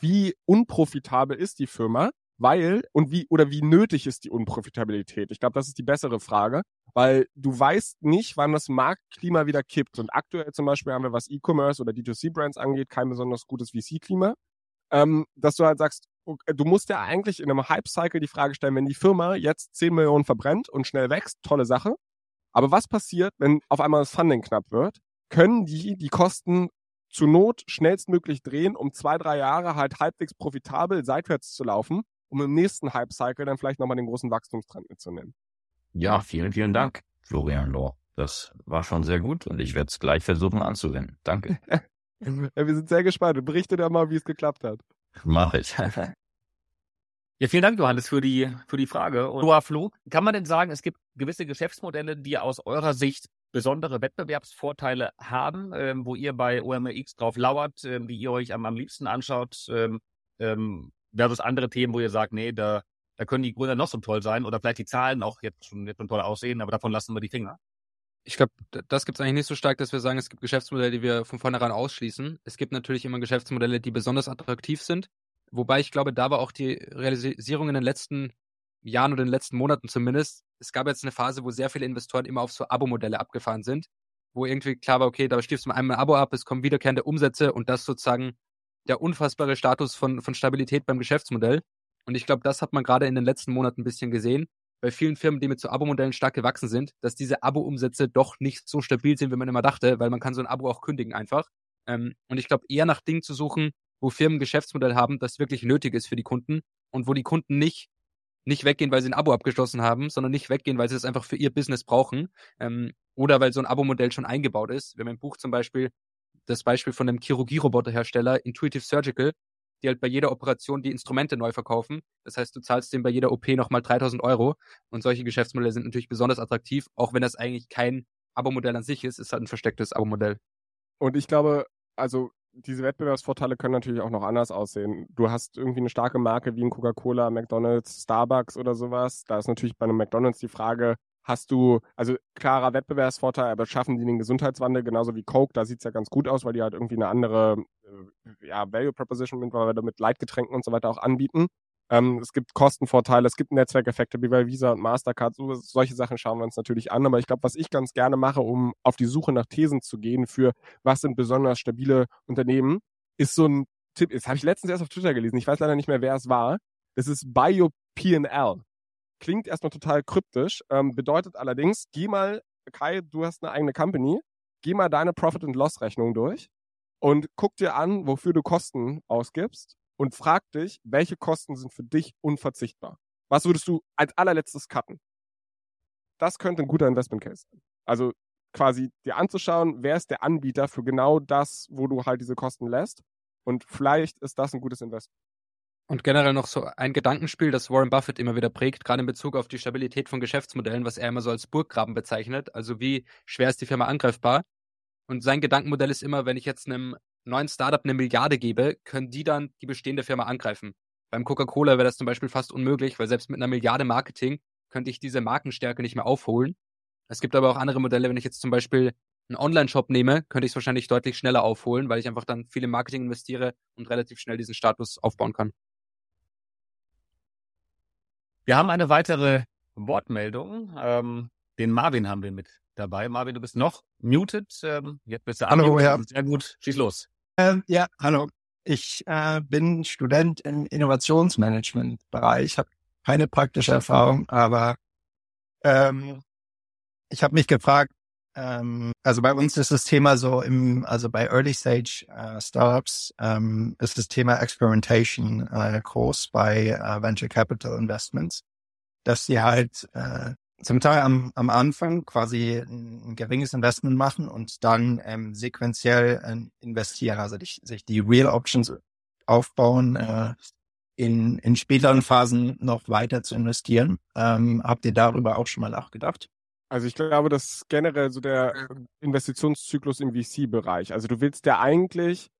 wie unprofitabel ist die Firma, weil und wie oder wie nötig ist die Unprofitabilität? Ich glaube, das ist die bessere Frage, weil du weißt nicht, wann das Marktklima wieder kippt. Und aktuell zum Beispiel haben wir, was E-Commerce oder D2C-Brands angeht, kein besonders gutes VC-Klima. ähm, dass du halt sagst, du musst ja eigentlich in einem Hype-Cycle die Frage stellen, wenn die Firma jetzt 10 Millionen verbrennt und schnell wächst, tolle Sache. Aber was passiert, wenn auf einmal das Funding knapp wird? Können die die Kosten zur Not schnellstmöglich drehen, um zwei, drei Jahre halt halbwegs profitabel seitwärts zu laufen, um im nächsten Hype-Cycle dann vielleicht nochmal den großen Wachstumstrend mitzunehmen? Ja, vielen, vielen Dank, Florian Lohr. Das war schon sehr gut und ich werde es gleich versuchen anzuwenden. Danke. ja, wir sind sehr gespannt. Berichte da mal, wie es geklappt hat. Mach ich. Ja, vielen Dank, Johannes, für die, für die Frage. Und Noah Flo, kann man denn sagen, es gibt gewisse Geschäftsmodelle, die aus eurer Sicht besondere Wettbewerbsvorteile haben, ähm, wo ihr bei OMX drauf lauert, ähm, die ihr euch am, am liebsten anschaut, ähm, ähm, versus andere Themen, wo ihr sagt, nee, da, da können die Gründer noch so toll sein oder vielleicht die Zahlen auch jetzt schon, jetzt schon toll aussehen, aber davon lassen wir die Finger. Ich glaube, das gibt es eigentlich nicht so stark, dass wir sagen, es gibt Geschäftsmodelle, die wir von vornherein ausschließen. Es gibt natürlich immer Geschäftsmodelle, die besonders attraktiv sind. Wobei ich glaube, da war auch die Realisierung in den letzten Jahren oder in den letzten Monaten zumindest. Es gab jetzt eine Phase, wo sehr viele Investoren immer auf so Abo-Modelle abgefahren sind, wo irgendwie klar war, okay, da stiefst du einmal ein Abo ab, es kommen wiederkehrende Umsätze und das sozusagen der unfassbare Status von, von Stabilität beim Geschäftsmodell. Und ich glaube, das hat man gerade in den letzten Monaten ein bisschen gesehen, bei vielen Firmen, die mit so Abo-Modellen stark gewachsen sind, dass diese Abo-Umsätze doch nicht so stabil sind, wie man immer dachte, weil man kann so ein Abo auch kündigen einfach. Ähm, und ich glaube, eher nach Dingen zu suchen, wo Firmen ein Geschäftsmodell haben, das wirklich nötig ist für die Kunden und wo die Kunden nicht nicht weggehen, weil sie ein Abo abgeschlossen haben, sondern nicht weggehen, weil sie es einfach für ihr Business brauchen ähm, oder weil so ein Abo-Modell schon eingebaut ist. Wir haben im Buch zum Beispiel das Beispiel von einem Chirurgie-Roboterhersteller Intuitive Surgical, die halt bei jeder Operation die Instrumente neu verkaufen. Das heißt, du zahlst dem bei jeder OP nochmal 3000 Euro und solche Geschäftsmodelle sind natürlich besonders attraktiv, auch wenn das eigentlich kein Abo-Modell an sich ist, ist halt ein verstecktes Abo-Modell. Und ich glaube, also diese Wettbewerbsvorteile können natürlich auch noch anders aussehen. Du hast irgendwie eine starke Marke wie ein Coca-Cola, McDonald's, Starbucks oder sowas. Da ist natürlich bei einem McDonald's die Frage, hast du, also klarer Wettbewerbsvorteil, aber schaffen die den Gesundheitswandel genauso wie Coke? Da sieht's ja ganz gut aus, weil die halt irgendwie eine andere äh, ja, Value Proposition mit Leitgetränken und so weiter auch anbieten. Ähm, es gibt Kostenvorteile, es gibt Netzwerkeffekte wie bei Visa und Mastercard. So, solche Sachen schauen wir uns natürlich an. Aber ich glaube, was ich ganz gerne mache, um auf die Suche nach Thesen zu gehen für was sind besonders stabile Unternehmen, ist so ein Tipp. Das habe ich letztens erst auf Twitter gelesen. Ich weiß leider nicht mehr, wer es war. Das ist BioPNL. Klingt erstmal total kryptisch, ähm, bedeutet allerdings, geh mal, Kai, du hast eine eigene Company, geh mal deine Profit- and Loss-Rechnung durch und guck dir an, wofür du Kosten ausgibst und frag dich, welche Kosten sind für dich unverzichtbar? Was würdest du als allerletztes cutten? Das könnte ein guter Investment Case sein. Also quasi dir anzuschauen, wer ist der Anbieter für genau das, wo du halt diese Kosten lässt. Und vielleicht ist das ein gutes Investment. Und generell noch so ein Gedankenspiel, das Warren Buffett immer wieder prägt, gerade in Bezug auf die Stabilität von Geschäftsmodellen, was er immer so als Burggraben bezeichnet. Also wie schwer ist die Firma angreifbar? Und sein Gedankenmodell ist immer, wenn ich jetzt einem neuen Startup eine Milliarde gebe, können die dann die bestehende Firma angreifen. Beim Coca-Cola wäre das zum Beispiel fast unmöglich, weil selbst mit einer Milliarde Marketing könnte ich diese Markenstärke nicht mehr aufholen. Es gibt aber auch andere Modelle, wenn ich jetzt zum Beispiel einen Online-Shop nehme, könnte ich es wahrscheinlich deutlich schneller aufholen, weil ich einfach dann viel im Marketing investiere und relativ schnell diesen Status aufbauen kann. Wir haben eine weitere Wortmeldung. Ähm, den Marvin haben wir mit dabei. Marvin, du bist noch muted. Ähm, jetzt bist du Hallo, ja. Sehr gut. Schieß los. Ähm, ja, hallo. Ich äh, bin Student im Innovationsmanagement-Bereich, habe keine praktische Erfahrung, aber ähm, ich habe mich gefragt, ähm, also bei uns ist das Thema so im, also bei Early Stage äh, Startups ähm, ist das Thema Experimentation äh, groß bei äh, Venture Capital Investments, dass sie halt äh, zum Teil am, am Anfang quasi ein, geringes Investment machen und dann ähm, sequenziell äh, investieren, also die, sich die Real Options aufbauen, äh, in, in späteren Phasen noch weiter zu investieren. Ähm, habt ihr darüber auch schon mal nachgedacht? Also ich glaube, das ist generell so der Investitionszyklus im VC-Bereich. Also du willst ja eigentlich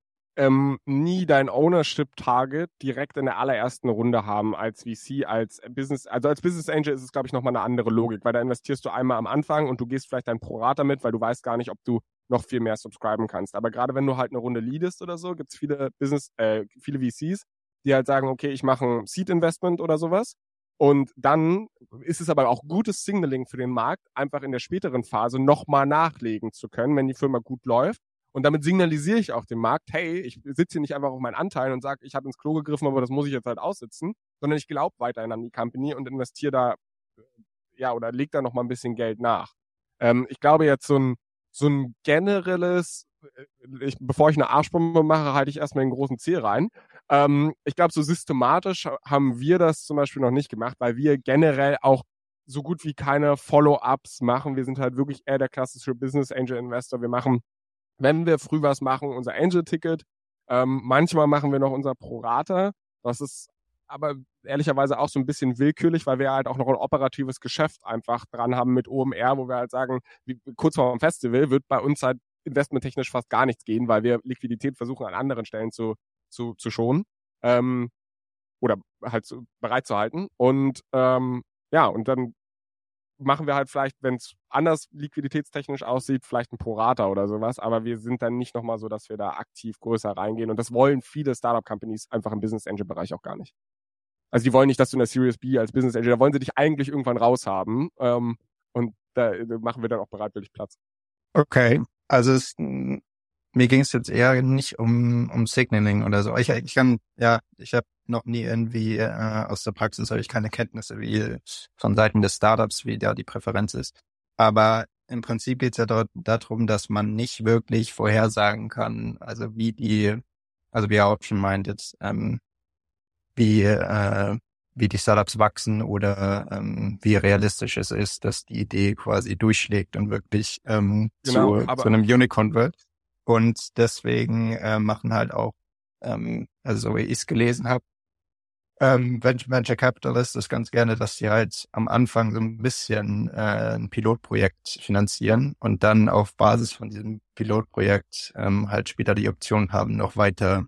ähm, nie dein Ownership-Target direkt in der allerersten Runde haben als VC, als Business, also als Business Angel ist es, glaube ich, nochmal eine andere Logik, weil da investierst du einmal am Anfang und du gehst vielleicht dein Prorata mit, weil du weißt gar nicht, ob du noch viel mehr subscriben kannst. Aber gerade wenn du halt eine Runde leadest oder so, gibt's viele Business, äh, viele VCs, die halt sagen, okay, ich mache ein Seed-Investment oder sowas. Und dann ist es aber auch gutes Signaling für den Markt, einfach in der späteren Phase nochmal nachlegen zu können, wenn die Firma gut läuft Und damit signalisiere ich auch dem Markt, hey, ich sitze hier nicht einfach auf meinen Anteil und sage, ich habe ins Klo gegriffen, aber das muss ich jetzt halt aussitzen, sondern ich glaube weiterhin an die Company und investiere da, ja, oder leg da noch mal ein bisschen Geld nach. Ähm, ich glaube jetzt so ein, so ein generelles, äh, ich, bevor ich eine Arschbombe mache, halte ich erstmal einen großen Ziel rein. Ähm, ich glaube, so systematisch haben wir das zum Beispiel noch nicht gemacht, weil wir generell auch so gut wie keine Follow-ups machen. Wir sind halt wirklich eher der klassische Business Angel Investor. Wir machen wenn wir früh was machen, unser Angel-Ticket. Ähm, manchmal machen wir noch unser Pro-Rata. Das ist aber ehrlicherweise auch so ein bisschen willkürlich, weil wir halt auch noch ein operatives Geschäft einfach dran haben mit OMR, wo wir halt sagen, wie, kurz vor dem Festival wird bei uns halt investmenttechnisch fast gar nichts gehen, weil wir Liquidität versuchen an anderen Stellen zu, zu, zu schonen ähm, oder halt zu, bereit zu halten. Und ähm, ja, und dann machen wir halt vielleicht, wenn es anders liquiditätstechnisch aussieht, vielleicht ein Prorata oder sowas, aber wir sind dann nicht nochmal so, dass wir da aktiv größer reingehen und das wollen viele Startup-Companies einfach im Business Angel-Bereich auch gar nicht. Also die wollen nicht, dass du in der Series B als Business Angel, da wollen sie dich eigentlich irgendwann raushaben ähm, und da, da machen wir dann auch bereitwillig Platz. Okay, also es, mir ging es jetzt eher nicht um, um Signaling oder so. Ich, ich kann, ja, ich habe noch nie irgendwie äh, aus der Praxis habe ich keine Kenntnisse, wie von Seiten des Startups, wie da die Präferenz ist. Aber im Prinzip geht es ja dort darum, dass man nicht wirklich vorhersagen kann, also wie die, also wie er auch schon meint jetzt, ähm, wie äh, wie die Startups wachsen oder ähm, wie realistisch es ist, dass die Idee quasi durchschlägt und wirklich ähm, genau, zu, zu einem Unicorn wird. Und deswegen äh, machen halt auch, ähm, also so wie ich es gelesen habe, ähm, Venture Capitalist ist ganz gerne, dass sie halt am Anfang so ein bisschen äh, ein Pilotprojekt finanzieren und dann auf Basis von diesem Pilotprojekt ähm, halt später die Option haben, noch weiter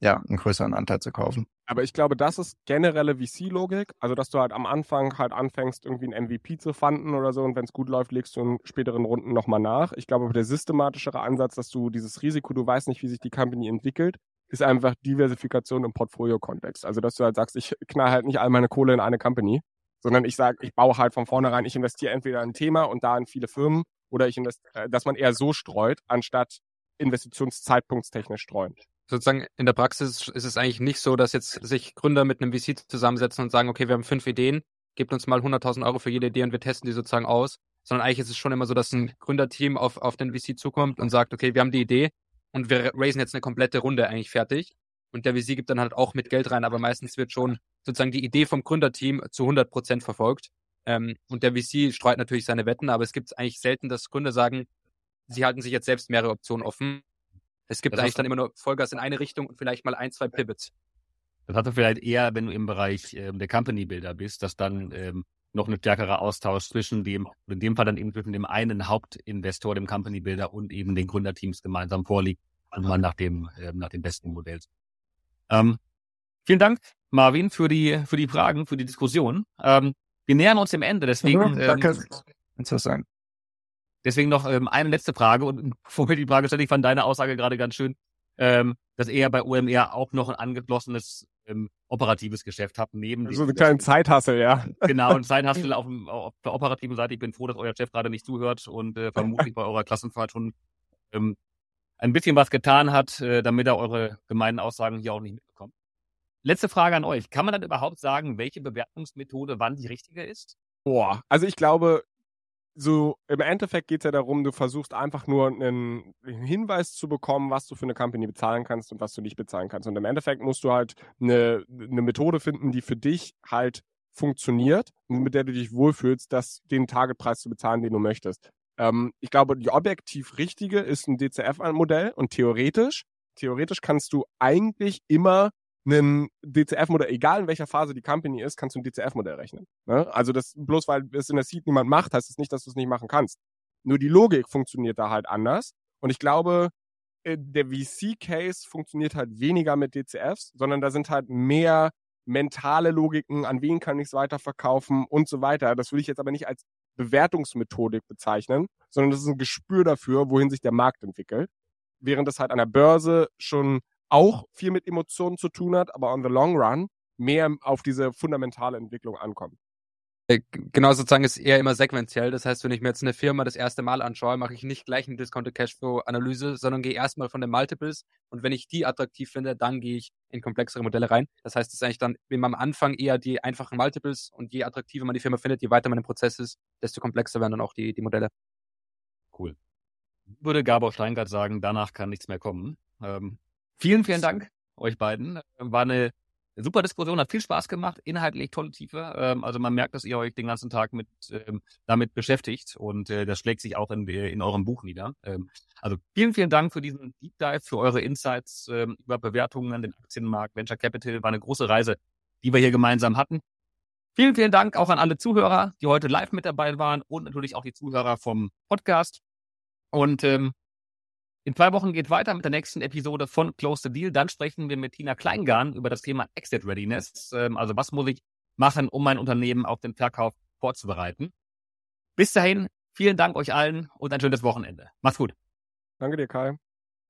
ja, einen größeren Anteil zu kaufen. Aber ich glaube, das ist generelle VC-Logik. Also, dass du halt am Anfang halt anfängst, irgendwie ein MVP zu fanden oder so und wenn es gut läuft, legst du in späteren Runden nochmal nach. Ich glaube, der systematischere Ansatz, dass du dieses Risiko, du weißt nicht, wie sich die Company entwickelt, ist einfach Diversifikation im Portfolio-Kontext. Also, dass du halt sagst, ich knall halt nicht all meine Kohle in eine Company, sondern ich sage, ich baue halt von vornherein, ich investiere entweder in ein Thema und da in viele Firmen oder ich investiere, äh, dass man eher so streut, anstatt investitionszeitpunktstechnisch streuen sozusagen in der Praxis ist es eigentlich nicht so, dass jetzt sich Gründer mit einem VC zusammensetzen und sagen, okay, wir haben fünf Ideen, gebt uns mal 100.000 Euro für jede Idee und wir testen die sozusagen aus, sondern eigentlich ist es schon immer so, dass ein Gründerteam auf, auf den VC zukommt und sagt, okay, wir haben die Idee und wir raisen jetzt eine komplette Runde eigentlich fertig. Und der VC gibt dann halt auch mit Geld rein, aber meistens wird schon sozusagen die Idee vom Gründerteam zu 100 Prozent verfolgt. Ähm, und der VC streut natürlich seine Wetten, aber es gibt eigentlich selten, dass Gründer sagen, sie halten sich jetzt selbst mehrere Optionen offen es gibt das eigentlich dann immer nur Vollgas in eine Richtung und vielleicht mal ein, zwei Pivots. Das hast du vielleicht eher, wenn du im Bereich ähm, der Company Builder bist, dass dann ähm, noch ein stärkerer Austausch zwischen dem, in dem Fall dann eben zwischen dem einen Hauptinvestor, dem Company Builder und eben den Gründerteams gemeinsam vorliegt und man nach dem, ähm, nach dem besten Modell. Ähm, vielen Dank, Marvin, für die, für die Fragen, für die Diskussion. Ähm, wir nähern uns dem Ende, deswegen. Ja, danke. Ähm, Interessant. Deswegen noch ähm, eine letzte Frage und bevor wir die Frage stelle, ich fand deine Aussage gerade ganz schön, ähm, dass er bei OMR auch noch ein angeschlossenes ähm, operatives Geschäft hat, neben So einen kleinen Zeithassel, ja. Genau, ein Zeithassel auf, auf der operativen Seite. Ich bin froh, dass euer Chef gerade nicht zuhört und äh, vermutlich bei eurer Klassenfahrt schon ähm, ein bisschen was getan hat, äh, damit er eure gemeinen Aussagen hier auch nicht mitbekommt. Letzte Frage an euch. Kann man dann überhaupt sagen, welche Bewertungsmethode wann die richtige ist? Boah, also ich glaube, so im Endeffekt geht es ja darum, du versuchst einfach nur einen Hinweis zu bekommen, was du für eine Company bezahlen kannst und was du nicht bezahlen kannst. Und im Endeffekt musst du halt eine, eine Methode finden, die für dich halt funktioniert und mit der du dich wohlfühlst, das den Targetpreis zu bezahlen, den du möchtest. Ähm, ich glaube, die objektiv richtige ist ein DCF-Modell und theoretisch, theoretisch kannst du eigentlich immer ein DCF-Modell, egal in welcher Phase die Company ist, kannst du ein DCF-Modell rechnen. Ne? Also das bloß weil es in der Seed niemand macht, heißt es das nicht, dass du es nicht machen kannst. Nur die Logik funktioniert da halt anders. Und ich glaube, äh, der VC-Case funktioniert halt weniger mit DCFs, sondern da sind halt mehr mentale Logiken, an wen kann ich es weiterverkaufen und so weiter. Das würde ich jetzt aber nicht als Bewertungsmethodik bezeichnen, sondern das ist ein Gespür dafür, wohin sich der Markt entwickelt. Während das halt an der Börse schon auch viel mit Emotionen zu tun hat, aber on the long run mehr auf diese fundamentale Entwicklung ankommt. Äh, genau, sozusagen ist eher immer sequenziell. Das heißt, wenn ich mir jetzt eine Firma das erste Mal anschaue, mache ich nicht gleich eine Discounted Cashflow Analyse, sondern gehe erstmal von den Multiples und wenn ich die attraktiv finde, dann gehe ich in komplexere Modelle rein. Das heißt, es ist eigentlich dann wenn man am Anfang eher die einfachen Multiples und je attraktiver man die Firma findet, je weiter man im Prozess ist, desto komplexer werden dann auch die, die Modelle. Cool. Würde Gabor Steingart sagen, danach kann nichts mehr kommen. Ähm, vielen, vielen Dank euch beiden. War eine super Diskussion, hat viel Spaß gemacht, inhaltlich tolle Tiefe. Ähm, also man merkt, dass ihr euch den ganzen Tag mit ähm, damit beschäftigt und äh, das schlägt sich auch in, in eurem Buch nieder. Ähm, also vielen, vielen Dank für diesen Deep Dive, für eure Insights ähm, über Bewertungen an den Aktienmarkt, Venture Capital. War eine große Reise, die wir hier gemeinsam hatten. Vielen, vielen Dank auch an alle Zuhörer, die heute live mit dabei waren und natürlich auch die Zuhörer vom Podcast. Und ähm, in zwei Wochen geht weiter mit der nächsten Episode von Close the Deal. Dann sprechen wir mit Tina Kleingarn über das Thema Exit Readiness. Ähm, also was muss ich machen, um mein Unternehmen auf den Verkauf vorzubereiten. Bis dahin, vielen Dank euch allen und ein schönes Wochenende. Macht's gut. Danke dir, Kai.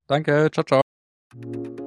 Danke, ciao, ciao.